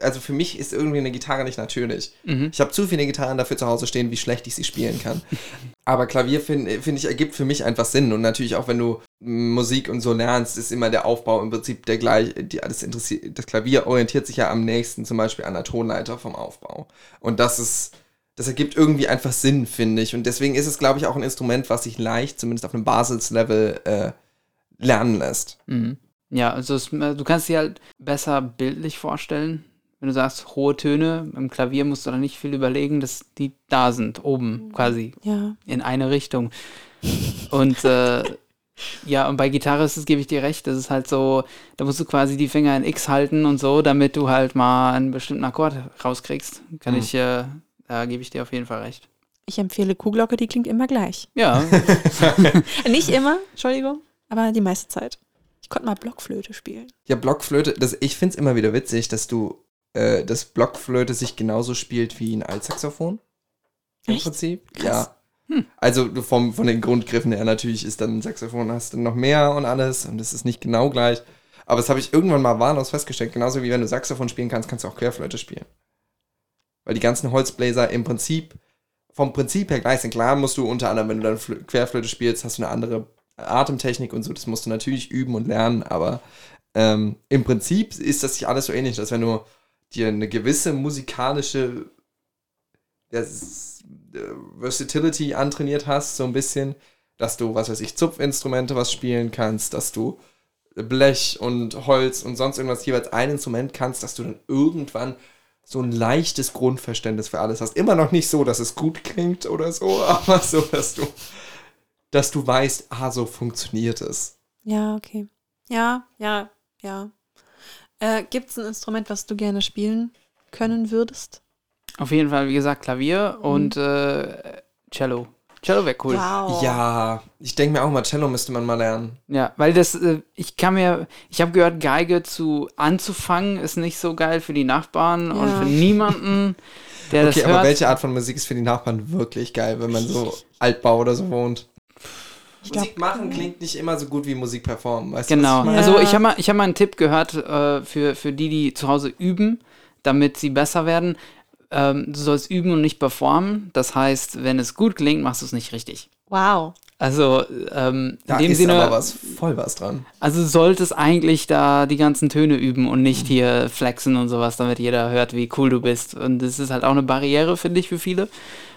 Also für mich ist irgendwie eine Gitarre nicht natürlich.
Mhm.
Ich habe zu viele Gitarren dafür zu Hause stehen, wie schlecht ich sie spielen kann. Aber Klavier, finde find ich, ergibt für mich einfach Sinn. Und natürlich auch, wenn du Musik und so lernst, ist immer der Aufbau im Prinzip der gleiche. Die, das, interessiert, das Klavier orientiert sich ja am nächsten zum Beispiel an der Tonleiter vom Aufbau. Und das ist, das ergibt irgendwie einfach Sinn, finde ich. Und deswegen ist es, glaube ich, auch ein Instrument, was sich leicht, zumindest auf einem Basislevel, äh, lernen lässt.
Mhm. Ja, also es, äh, du kannst dir halt besser bildlich vorstellen. Wenn du sagst, hohe Töne, im Klavier musst du da nicht viel überlegen, dass die da sind, oben quasi
Ja.
in eine Richtung. Und äh, ja, und bei Gitarre ist es, gebe ich dir recht, das ist halt so, da musst du quasi die Finger in X halten und so, damit du halt mal einen bestimmten Akkord rauskriegst. Kann
Mhm.
ich, äh, da gebe ich dir auf jeden Fall recht.
Ich empfehle Kuhglocke, die klingt immer gleich.
Ja,
Nicht immer, Entschuldigung, aber die meiste Zeit. Ich konnte mal Blockflöte spielen.
Ja, Blockflöte, das, ich finde es immer wieder witzig, dass du, äh, dass Blockflöte sich genauso spielt wie ein Altsaxophon. Im
Echt?
Prinzip.
Krass.
Ja. Also du vom, von den Grundgriffen her natürlich ist dann ein Saxophon, hast du noch mehr und alles und es ist nicht genau gleich. Aber das habe ich irgendwann mal wahllos festgestellt. Genauso wie wenn du Saxophon spielen kannst, kannst du auch Querflöte spielen. Weil die ganzen Holzbläser im Prinzip, vom Prinzip her gleich sind. Klar musst du unter anderem, wenn du dann Flö- Querflöte spielst, hast du eine andere Atemtechnik und so. Das musst du natürlich üben und lernen. Aber ähm, im Prinzip ist das sich alles so ähnlich, dass wenn du dir eine gewisse musikalische ja, s- äh, Versatility antrainiert hast, so ein bisschen, dass du, was weiß ich, Zupfinstrumente was spielen kannst, dass du Blech und Holz und sonst irgendwas jeweils ein Instrument kannst, dass du dann irgendwann so ein leichtes Grundverständnis für alles hast. Immer noch nicht so, dass es gut klingt oder so, aber so, dass du, dass du weißt, ah, so funktioniert es.
Ja, okay. Ja, ja, ja. Äh, Gibt es ein Instrument, was du gerne spielen können würdest?
Auf jeden Fall, wie gesagt, Klavier und äh, Cello. Cello wäre cool.
Wow.
Ja, ich denke mir auch mal, Cello müsste man mal lernen.
Ja, weil das, äh, ich kann mir, ich habe gehört, Geige zu anzufangen ist nicht so geil für die Nachbarn und
Ja.
für niemanden, der
Okay,
das
aber
hört.
welche Art von Musik ist für die Nachbarn wirklich geil, wenn man so Altbau oder so wohnt?
glaub-
Musik machen klingt nicht immer so gut wie Musik performen. Weißt du,
Genau.
was ich?
Also ich habe mal, ich hab mal einen Tipp gehört äh, für, für die, die zu Hause üben, damit sie besser werden. Ähm, du sollst üben und nicht performen. Das heißt, wenn es gut klingt, machst du es nicht richtig.
Wow.
Also ähm,
Da
in dem
ist
Sinne,
aber was, voll was dran.
also du solltest eigentlich da die ganzen Töne üben und nicht hier flexen und sowas, damit jeder hört, wie cool du bist. Und das ist halt auch eine Barriere, finde ich, für viele.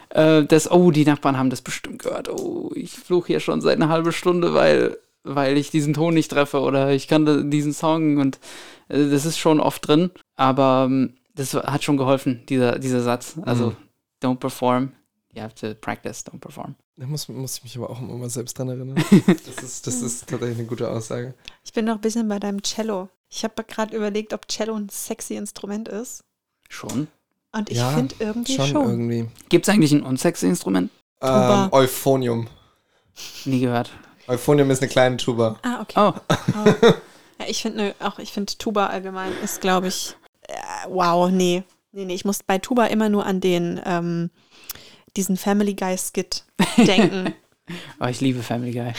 Äh, das, oh, die Nachbarn haben das bestimmt gehört. Oh, ich fluche hier schon seit einer halben Stunde, weil, weil ich diesen Ton nicht treffe oder ich kann da- diesen Song und äh, das ist schon oft drin. Aber ähm, das hat schon geholfen, dieser, dieser Satz. Also,
Mhm.
don't perform. You have to practice, don't perform.
Da muss, muss ich mich aber auch immer mal selbst dran erinnern. Das ist, das ist tatsächlich eine gute Aussage.
Ich bin noch ein bisschen bei deinem Cello. Ich habe gerade überlegt, ob Cello ein sexy Instrument ist.
Schon.
Und ich
Ja,
finde irgendwie
Schon,
schon.
irgendwie.
Gibt es eigentlich ein unsexy Instrument?
Tuba.
Ähm, Euphonium.
Nie gehört.
Euphonium ist eine kleine Tuba.
Ah, okay.
Oh,
Ja, ich finde ne, auch, ich finde Tuba allgemein ist, glaube ich, wow, nee. Nee, nee, ich muss bei Tuba immer nur an den, ähm, diesen Family Guy Skit denken.
oh, ich liebe Family Guy.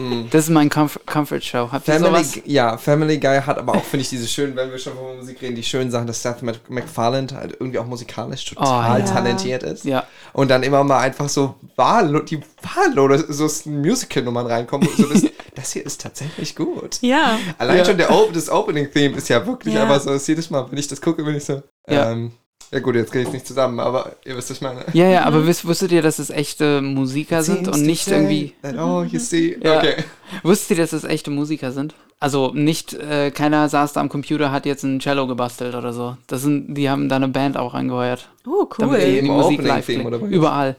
Mm.
Das ist mein Comf Comfort Show. Habt ihr
Family,
sowas?
ja, Family Guy hat aber auch, finde ich, diese schönen, wenn wir schon von Musik reden, die schönen Sachen, dass Seth Mac- MacFarlane halt irgendwie auch musikalisch total
ja.
talentiert ist.
Ja,
Und dann immer mal einfach so wahllo die wahllos so Musical-Nummern reinkommen und so wissen, das hier ist tatsächlich gut.
ja.
Allein
Ja.
schon der das Opening-Theme ist ja wirklich
Ja.
einfach so, dass jedes Mal, wenn ich das gucke, bin ich so,
Ja.
ähm, ja gut, jetzt kriege ich es nicht zusammen, aber ihr wisst, was ich meine.
ja, ja aber wisst, wusstet ihr, dass es echte Musiker sind und nicht irgendwie.
All you see.
Ja.
Okay.
Wusstet ihr, dass es echte Musiker sind? Also nicht, äh, keiner saß da am Computer, hat jetzt ein Cello gebastelt oder so. Das sind, die haben da eine Band auch angeheuert.
Oh,
Damit die,
cool.
die
Im
Musik live
Theme oder was?
Überall.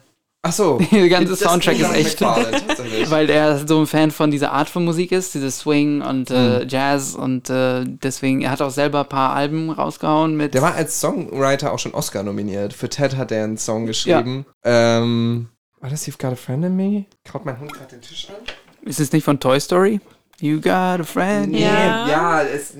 Ach so.
Der ganze
Das-
Soundtrack ist echt. Weil er so ein Fan von dieser Art von Musik ist, dieses Swing und äh,
Mhm.
Jazz und äh, deswegen, er hat auch selber ein paar Alben rausgehauen mit.
Der war als Songwriter auch schon Oscar nominiert. Für Ted hat er einen Song geschrieben. Ähm, war das You've Got a Friend in Me? Kaut mein Hund gerade den Tisch an?
Ist es nicht von Toy Story? You got a friend.
Ja.
ja, es,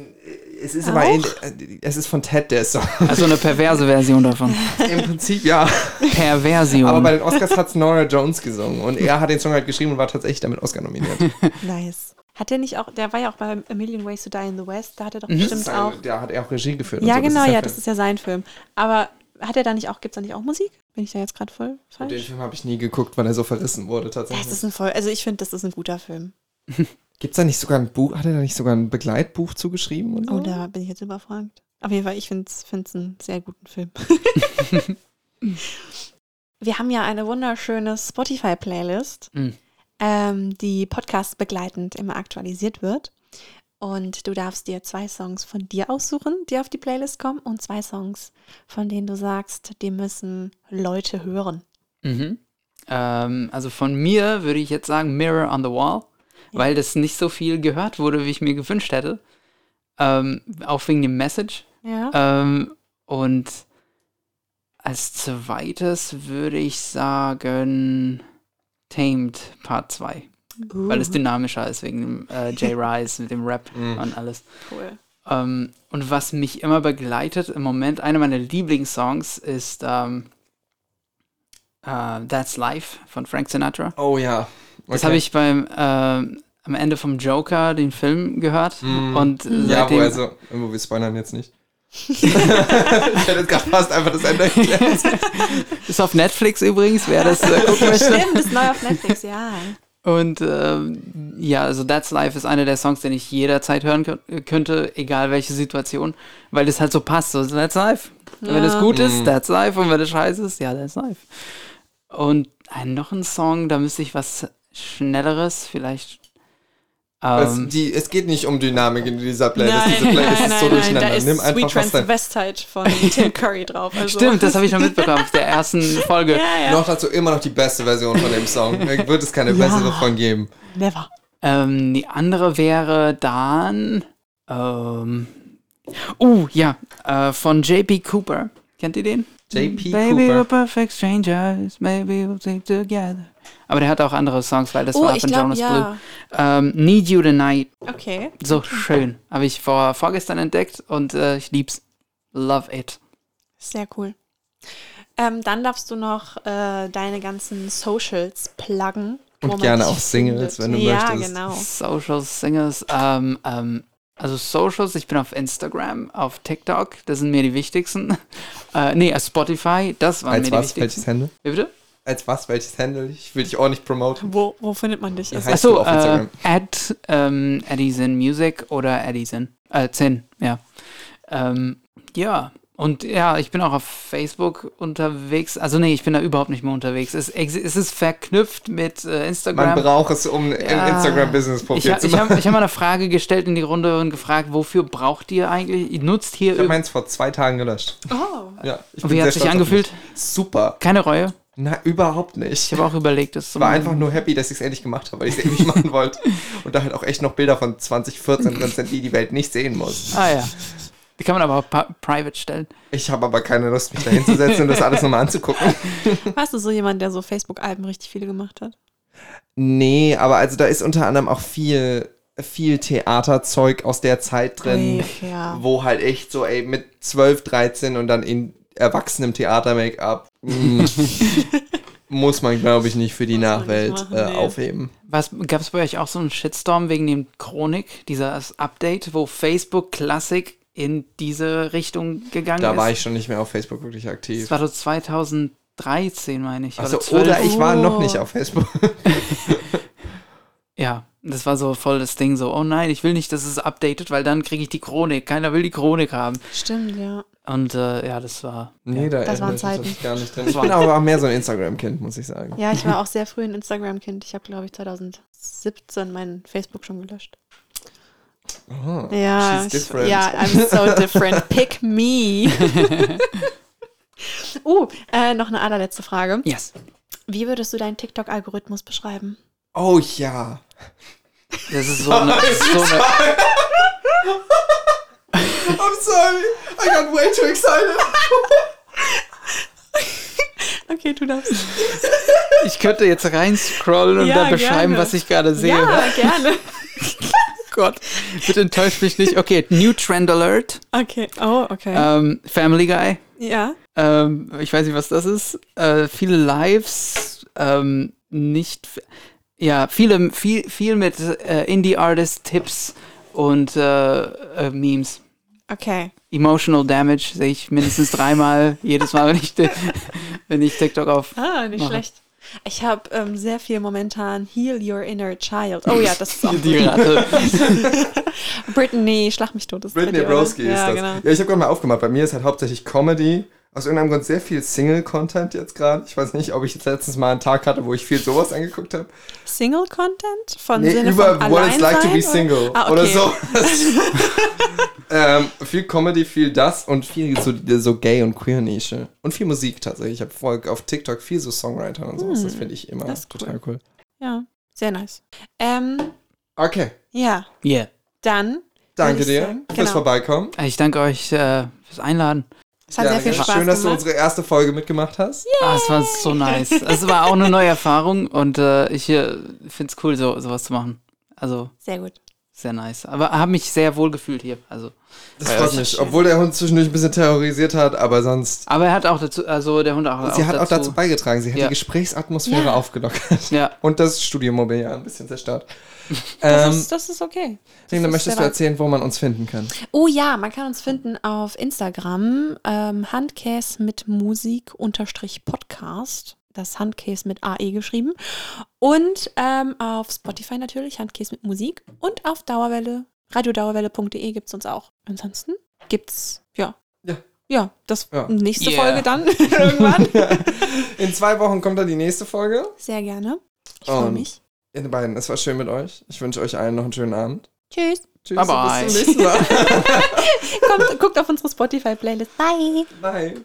es ist aber ähnlich- es ist von Ted der Song.
Also eine perverse Version davon.
Im Prinzip ja.
Perversion.
Aber bei den Oscars hat Nora Jones gesungen und er hat den Song halt geschrieben und war tatsächlich damit Oscar nominiert.
Nice. Hat der nicht auch, der war ja auch bei A Million Ways to Die in the West, da hat er doch
Mhm.
bestimmt
Sein-
auch.
Der hat er auch Regie geführt.
Ja,
und so.
genau, ja,
sein
das
Film.
ist ja sein Film. Aber hat er da nicht auch, gibt es da nicht auch Musik? Bin ich da jetzt gerade voll
Und Den
falsch?
Film habe ich nie geguckt, weil er so verrissen wurde
Das
tatsächlich.
ist ein voll, also ich finde, das ist ein guter Film.
Gibt es da nicht sogar ein Buch, hat er da nicht sogar ein Begleitbuch zugeschrieben? So?
Oh, da bin ich jetzt überfragt. Auf jeden Fall, ich finde es einen sehr guten Film. Wir haben ja eine wunderschöne Spotify-Playlist,
Mhm.
ähm, die Podcast begleitend immer aktualisiert wird. Und du darfst dir zwei Songs von dir aussuchen, die auf die Playlist kommen, und zwei Songs, von denen du sagst, die müssen Leute hören.
Mhm. Ähm, also von mir würde ich jetzt sagen Mirror on the Wall,
Ja.
weil das nicht so viel gehört wurde, wie ich mir gewünscht hätte. Ähm, auch wegen dem Message.
Ja.
Ähm, und als zweites würde ich sagen Tamed Part 2, weil es dynamischer ist wegen dem äh, Jay Rice mit dem Rap
Mhm.
und alles.
cool.
Ähm, und was mich immer begleitet im Moment, einer meiner Lieblingssongs ist ähm, äh, That's Life von Frank Sinatra.
Oh ja.
Das
Okay.
habe ich beim ähm, am Ende vom Joker, den Film, gehört.
Mhm.
Und äh,
Ja,
seitdem,
wo also, irgendwo wir spoilern jetzt nicht. ich hätte jetzt gerade fast einfach das Ende erklärt.
ist auf Netflix übrigens, wer das äh, gucken möchte.
Stimmt, ist neu auf Netflix, ja.
Und ähm, ja, also That's Life ist einer der Songs, den ich jederzeit hören kö- könnte, egal welche Situation, weil das halt so passt. So, That's Life. Wenn es
Ja.
gut
Mhm.
ist, That's Life. Und wenn es scheiße ist, ja, That's Life. Und ein, noch ein Song, da müsste ich was Schnelleres, vielleicht.
es,
Ähm,
die, es geht nicht um Dynamik in dieser Playlist.
Nein,
Diese Playlist
nein,
ist so
nein, nein,
durcheinander.
da ist
Nimm einfach
Sweet. Transvestite von Tim Curry drauf. Also.
stimmt, das habe ich schon mitbekommen, auf der ersten Folge.
Ja, ja.
Noch dazu immer noch die beste Version von dem Song. Wird es keine
Ja.
bessere von geben.
Never.
Ähm, die andere wäre dann. Ähm, uh, ja, äh, von JP Cooper. Kennt ihr den?
JP
Baby, we're
Cooper.
perfect strangers, maybe we'll stay together. Aber der hat auch andere Songs, weil das
Oh,
war von Jonas
ja.
Blue. Ähm, Need You Tonight,
Okay.
so schön. Habe ich vor, vorgestern entdeckt und äh, ich lieb's. Love it.
Sehr cool. Ähm, dann darfst du noch äh, deine ganzen Socials pluggen.
Und gerne auch Singles,
findet.
wenn du
ja,
möchtest.
genau.
Social Singers, ähm, ähm, also Socials, ich bin auf Instagram, auf TikTok, das sind mir die wichtigsten. Äh, nee, auf Spotify, das waren
Als
mir die
was?
wichtigsten.
Welches Handle?
Wie bitte?
Als was? Welches Handle? Ich will dich auch nicht promoten.
Wo, wo findet man dich?
Ja,
Also,
Achso,
auf
äh,
Instagram?
at ähm, Edison Music oder Edison. Äh, Zin, ja. Ähm, ja, und ja, ich bin auch auf Facebook unterwegs. Also nee, ich bin da überhaupt nicht mehr unterwegs. Es, es ist verknüpft mit äh, Instagram.
Man braucht es, um
Ja.
Instagram-Business
ich
Profil
ha-
zu
ich
machen.
habe ich hab mal eine Frage gestellt in die Runde und gefragt, wofür braucht ihr eigentlich? Ihr nutzt hier
Ich habe meins vor zwei Tagen gelöscht.
oh,
Ja, ich
Und
bin
wie
sehr
hat sich
stolz auf
angefühlt?
Super.
Keine Reue.
Na, überhaupt
Ich
nicht.
habe auch überlegt, das zu
war
machen.
einfach nur happy, dass ich es endlich gemacht habe, weil ich es ewig machen wollte. Und da halt auch echt noch Bilder von 2014 drin sind, die die Welt nicht sehen muss.
Ah ja. Die kann man aber auch private stellen.
Ich habe aber keine Lust, mich da hinzusetzen und das alles nochmal anzugucken.
warst du so jemand, der so Facebook-Alben richtig viele gemacht hat?
Nee, aber also da ist unter anderem auch viel, viel Theaterzeug aus der Zeit drin,
Ui, ja.
wo halt echt so, ey, mit 12, 13 und dann in erwachsenem Theater-Make-up muss man, glaube ich, nicht für die
Muss man nicht
Nachwelt
machen,
äh,
nee.
aufheben.
Was gab es bei euch auch so einen Shitstorm wegen dem Chronik, dieses Update, wo Facebook Classic in diese Richtung gegangen
Da
ist?
war ich schon nicht mehr auf Facebook wirklich
Das
aktiv.
war so 2013, meine ich.
Also,
12.
oder ich war noch nicht auf Facebook.
Ja, das war so voll das Ding so, oh nein, ich will nicht, dass es updatet, weil dann kriege ich die Chronik. Keiner will die Chronik haben.
Stimmt, ja.
Und äh, ja, das war.
Nee,
ja.
da
Das waren
ich
Zeiten.
tatsächlich gar nicht drin. Ich bin aber auch mehr so ein Instagram-Kind, muss ich sagen.
Ja, ich war auch sehr früh ein Instagram-Kind. Ich habe, glaube ich, 2017 mein Facebook schon gelöscht.
Oh,
Ja,
she's
ich,
different.
ja, I'm so different. Pick me. uh, äh, noch eine allerletzte Frage.
Yes.
Wie würdest du deinen TikTok-Algorithmus beschreiben?
Oh ja.
Das ist so eine. So eine
I'm sorry. I got way too excited.
Okay, du darfst.
ich könnte jetzt reinscrollen und
Ja,
dann beschreiben,
gerne.
was ich gerade sehe.
Ja, gerne.
Gott. Bitte enttäuscht mich nicht. Okay, New Trend Alert.
Okay. Oh, okay.
Ähm, Family Guy.
ja.
Ähm, ich weiß nicht, was das ist. Äh, viele Lives, ähm, nicht, ja, viele, viel, viel mit äh, Indie-Artist-Tipps und äh, äh, Memes.
Okay.
Emotional Damage sehe ich mindestens dreimal, jedes Mal, wenn ich, wenn ich TikTok auf.
Ah, nicht
Machen.
schlecht. Ich habe ähm, sehr viel momentan Heal Your Inner Child. Oh ja, das ist auch
Die. Ratte.
Britney, Schlag mich tot. Oder?
Broski ist
ja,
das.
Genau.
Ja, ich habe gerade mal aufgemacht. Bei mir ist halt hauptsächlich Comedy. Aus irgendeinem Grund sehr viel Single-Content jetzt gerade. Ich weiß nicht, ob ich jetzt letztens mal einen Tag hatte, wo ich viel sowas angeguckt habe.
Single-Content? Von
Nee,
Sinne
über
von
What it's like to be single.
Ah, okay.
Oder so. ähm, viel Comedy, viel das und viel so, so Gay- und Queer-Nische. Und viel Musik tatsächlich. Ich habe vorher auf TikTok viel so Songwriter und sowas. Das finde ich immer
Hm, das ist
total cool.
Ja, sehr nice. Ähm,
Okay.
ja,
Yeah.
dann.
Danke dir
sagen,
fürs
genau.
Vorbeikommen.
Ich danke euch äh, fürs Einladen.
Es hat
Ja,
sehr viel. Spaß
Schön, dass du
gemacht.
unsere erste Folge mitgemacht hast.
Ah, es war so nice. Es war auch eine neue Erfahrung und äh, ich finde es cool, so, sowas zu machen. Also
Sehr gut.
Sehr nice. Aber habe mich sehr wohl gefühlt hier. Also.
Das
Ja,
freut mich. Obwohl der Hund zwischendurch ein bisschen terrorisiert hat, aber sonst.
Aber er hat auch dazu, also der Hund auch.
Sie hat auch dazu beigetragen. Sie hat
Ja.
die Gesprächsatmosphäre
Ja.
aufgelockert.
Ja,
Und das Studiomobiliar ein bisschen zerstört.
Das,
ähm,
ist, das ist okay. Ist
möchtest
sehr
du erzählen, wo man uns finden kann?
Oh ja, man kann uns finden auf Instagram, ähm, Handkäse mit Musik unterstrich Podcast. Das Handkäse mit AE geschrieben. Und ähm, auf Spotify natürlich, Handkäse mit Musik. Und auf Dauerwelle, radiodauerwelle.de gibt es uns auch. Ansonsten gibt's, ja.
Ja.
Ja, das
Ja.
nächste
Yeah.
Folge dann irgendwann.
In zwei Wochen kommt dann die nächste Folge.
Sehr gerne. Ich freue mich.
Ihr beiden, es war schön mit euch. Ich wünsche euch allen noch einen schönen Abend.
Tschüss.
Tschüss,
Bye bye.
bis zum nächsten Mal.
Kommt, guckt auf unsere Spotify-Playlist. Bye.
Bye.